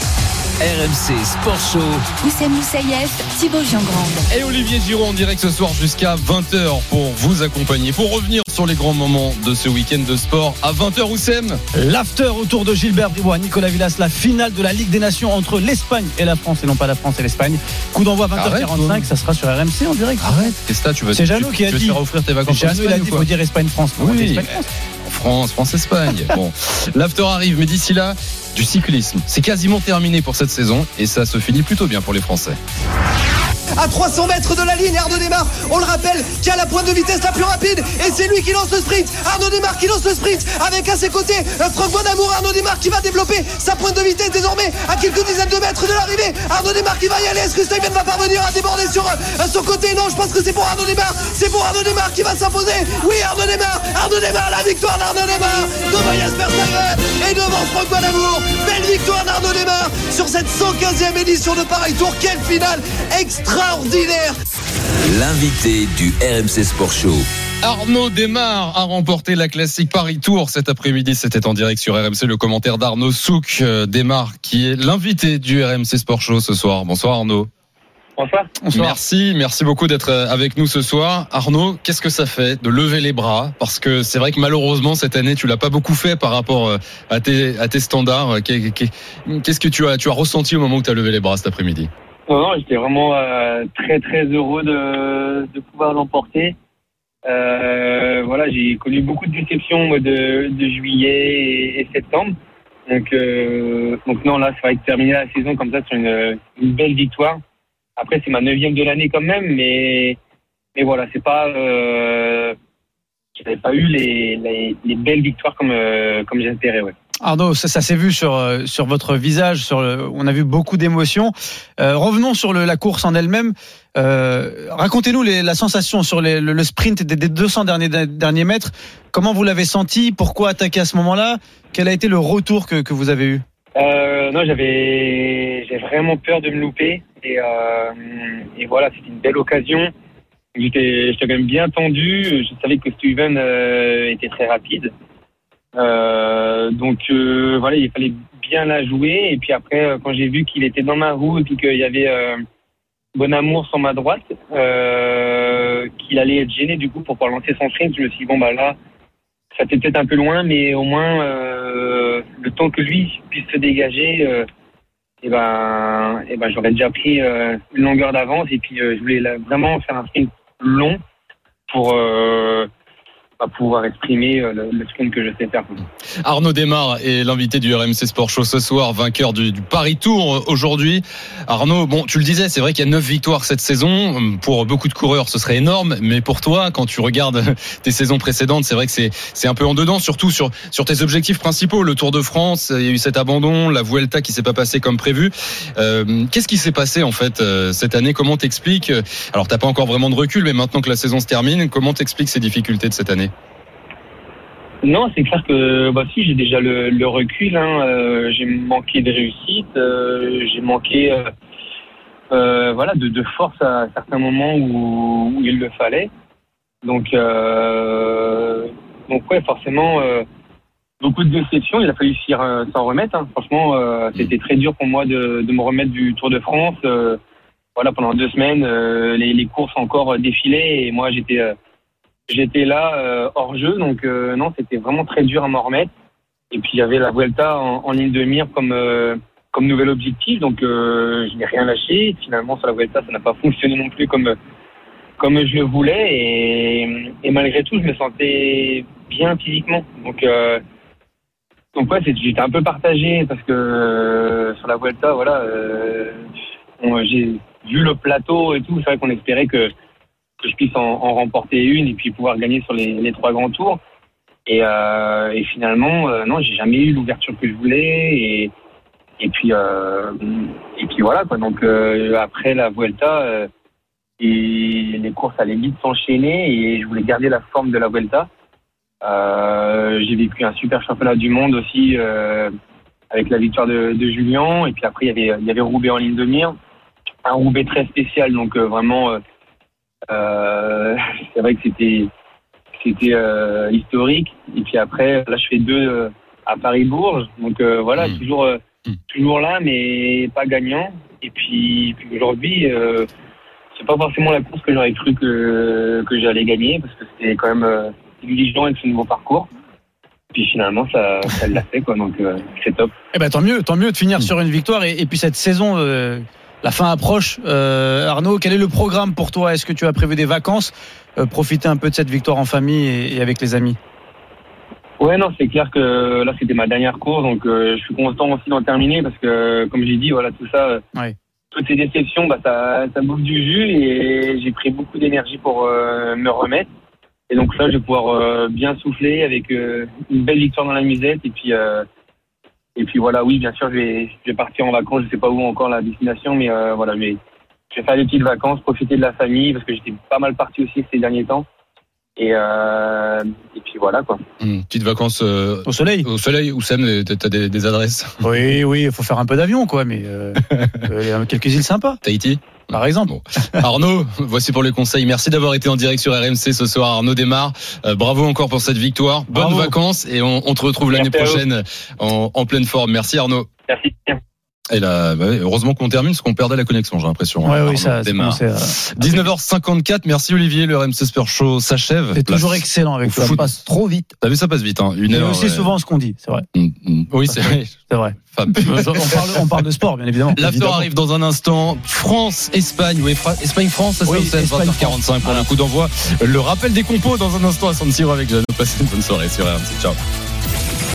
RMC Sport Show. Oussem Moussaïef, Thibaut Giangrande. Et Olivier Giraud en direct ce soir jusqu'à 20h pour vous accompagner, pour revenir sur les grands moments de ce week-end de sport à 20h Oussem. L'after autour de Gilbert Bribois, Nicolas Villas, la finale de la Ligue des Nations entre l'Espagne et la France, et non pas la France et l'Espagne. Coup d'envoi 20h45, Arrête, ça sera sur RMC en direct. Arrête, qu'est-ce que tu vas C'est tu- Jeannot qui a tu veux dit. faire offrir tes vacances Jeannot, il a Espagne dit faut dire Espagne-France. Oui. France, France-Espagne. Bon, l'after arrive, mais d'ici là, du cyclisme. C'est quasiment terminé pour cette saison et ça se finit plutôt bien pour les Français. À 300 mètres de la ligne. Arnaud Desmar, on le rappelle, qui a la pointe de vitesse la plus rapide. Et c'est lui qui lance le sprint. Arnaud Desmar qui lance le sprint. Avec à ses côtés euh, Franck Bonamour. Arnaud Desmar qui va développer sa pointe de vitesse désormais à quelques dizaines de mètres de l'arrivée. Arnaud Desmar qui va y aller. Est-ce que Stuyven va parvenir à déborder sur euh, son côté? Non, je pense que c'est pour Arnaud Desmar. C'est pour Arnaud Desmar qui va s'imposer. Oui, Arnaud Desmar. Arnaud Desmar, la victoire d'Arnaud Desmar devant Stuyven et devant Franck Bonamour. Belle victoire d'Arnaud sur cette 115e édition de Paris Tour. Quelle finale extraordinaire L'invité du RMC Sport Show. Arnaud Desmar a remporté la classique Paris Tour cet après-midi. C'était en direct sur RMC. Le commentaire d'Arnaud Souk, euh, Desmar, qui est l'invité du RMC Sport Show ce soir. Bonsoir Arnaud. Bonsoir. Merci, merci beaucoup d'être euh, avec nous ce soir. Arnaud, qu'est-ce que ça fait de lever les bras? Parce que c'est vrai que malheureusement cette année tu l'as pas beaucoup fait par rapport euh, à tes, à tes standards. Qu'est- qu'est- Qu'est-ce que tu as, tu as ressenti au moment où tu as levé les bras cet après-midi? Non, non, j'étais vraiment euh, très très heureux de, de pouvoir l'emporter. Euh, voilà, j'ai connu beaucoup de déceptions au mois de, de juillet et, septembre. Donc, euh, donc non, là, c'est vrai que terminer la saison comme ça sur une, une belle victoire. Après, c'est ma neuvième de l'année quand même, mais mais voilà, c'est pas, euh, j'avais pas eu les, les, les belles victoires comme euh, comme j'espérais. Ouais. Arnaud, ça, s'est vu sur, euh, sur votre visage, on a vu beaucoup d'émotions. Euh, revenons sur la course en elle-même. Euh, Racontez-nous la sensation sur le, sprint des, des 200 derniers, derniers mètres. Comment vous l'avez senti? Pourquoi attaquer à ce moment-là? Quel a été le retour que, vous avez eu? Non, j'avais vraiment peur de me louper et, voilà, c'était une belle occasion. J'étais quand même bien tendu. Je savais que Steven était très rapide. Euh, donc euh, voilà, il fallait bien la jouer. Et puis après, euh, quand j'ai vu qu'il était dans ma roue et qu'il y avait euh, Bon Amour sur ma droite, qu'il allait être gêné du coup pour pouvoir lancer son sprint, je me suis dit bon bah là, ça était peut-être un peu loin, mais au moins le temps que lui puisse se dégager, et ben, et ben j'aurais déjà pris une longueur d'avance et puis je voulais vraiment faire un sprint long pour pouvoir exprimer euh, le, que je sais faire. Arnaud Desmar est l'invité du RMC Sport Show ce soir, vainqueur du, Paris Tour euh, aujourd'hui. Arnaud, bon, tu le disais, c'est vrai qu'il y a neuf victoires cette saison. Pour beaucoup de coureurs, ce serait énorme, mais pour toi, quand tu regardes tes saisons précédentes, c'est vrai que c'est un peu en dedans, surtout sur sur tes objectifs principaux. Le Tour de France, il y a eu cet abandon, la Vuelta qui s'est pas passée comme prévu. Euh, Qu'est-ce qui s'est passé en fait cette année? Comment t'expliques? Alors, t'as pas encore vraiment de recul, mais maintenant que la saison se termine, comment t'expliques ces difficultés de cette année? Non, c'est clair que bah si j'ai déjà le, le recul. Hein, euh, j'ai manqué de réussite, euh, j'ai manqué euh, euh, voilà de, force à certains moments où, où il le fallait. Donc donc ouais, forcément beaucoup de déceptions. Il a fallu s'en remettre. hein. Franchement, c'était très dur pour moi de, me remettre du Tour de France. Voilà, pendant deux semaines, les, les courses encore défilaient et moi j'étais j'étais là euh, hors jeu, donc euh, non, c'était vraiment très dur à m'en remettre. Et puis il y avait la Vuelta en, en ligne de mire comme euh, comme nouvel objectif, donc je n'ai rien lâché. Finalement sur la Vuelta, ça n'a pas fonctionné non plus comme comme je le voulais et, malgré tout, je me sentais bien physiquement. Donc, euh, ouais, j'étais un peu partagé parce que sur la Vuelta, voilà, j'ai vu le plateau et tout. C'est vrai qu'on espérait que, que je puisse en, remporter une et puis pouvoir gagner sur les, trois grands tours. Et, euh, et finalement, euh, non, j'ai jamais eu l'ouverture que je voulais. Et, et puis, euh, et puis voilà quoi. Donc euh, après la Vuelta, et les courses allaient vite s'enchaîner et je voulais garder la forme de la Vuelta. J'ai vécu un super championnat du monde aussi avec la victoire de, de Julien. Et puis après, il y avait, il y avait Roubaix en ligne de mire. Un Roubaix très spécial, donc vraiment, c'est vrai que c'était c'était euh, historique. Et puis après, là, je fais deux euh, à Paris-Bourges. Donc euh, voilà, toujours, euh, toujours là, mais pas gagnant. Et puis, puis aujourd'hui, euh, c'est pas forcément la course que j'aurais cru que, que j'allais gagner, parce que c'était quand même euh, exigeant avec ce nouveau parcours. Puis finalement, ça, ça l'a fait, quoi. Donc euh, c'est top. Eh ben tant mieux, tant mieux de finir sur une victoire et, et puis cette saison, euh, la fin approche. Euh, Arnaud, quel est le programme pour toi? Est-ce que tu as prévu des vacances? Euh, Profiter un peu de cette victoire en famille et, et avec les amis. Ouais, non, c'est clair que là, c'était ma dernière course, donc euh, je suis content aussi d'en terminer parce que, comme j'ai dit, voilà, tout ça, euh, toutes ces déceptions, bah, ça, ça bouffe du jus et j'ai pris beaucoup d'énergie pour me remettre. Et donc là, je vais pouvoir bien souffler avec une belle victoire dans la musette et puis. Euh, et puis voilà, oui, bien sûr, je vais, je vais partir en vacances. Je sais pas où encore la destination, mais euh, voilà, je vais, je vais faire des petites vacances, profiter de la famille parce que j'étais pas mal parti aussi ces derniers temps. Et, euh, et puis voilà quoi. Hum, Petites vacances euh, au soleil. Au soleil, Oussem, t'as des, des adresses? Oui, oui, il faut faire un peu d'avion, quoi, mais euh, euh, il y a quelques îles sympas. Tahiti? Par exemple. Arnaud, voici pour les conseils. Merci d'avoir été en direct sur RMC ce soir. Arnaud démarre. Euh, bravo encore pour cette victoire. Bonnes Bravo. vacances et on, on te retrouve l'année prochaine en, en pleine forme. Merci Arnaud. Merci. Et là, bah heureusement qu'on termine parce qu'on perdait la connexion, j'ai l'impression. Ouais, Arnaud oui, ça, démarre. à- 19h54, merci Olivier, le RMC Sport Show s'achève. C'est toujours excellent avec toi. Ça passe trop vite. T'as vu, ça passe vite, hein. Une heure. aussi euh, souvent ce qu'on dit, c'est vrai. mm, mm. Oui, c'est vrai. C'est vrai. On, parle, on parle de sport, bien évidemment. L'after arrive dans un instant. France, Espagne, oui, Fra- Espagne, France, ça Oui, c'est Espagne, 20h45 pour le coup d'envoi. Le rappel des compos dans un instant à San Siro avec Jeannot. Passez une bonne soirée sur RMC. Ciao.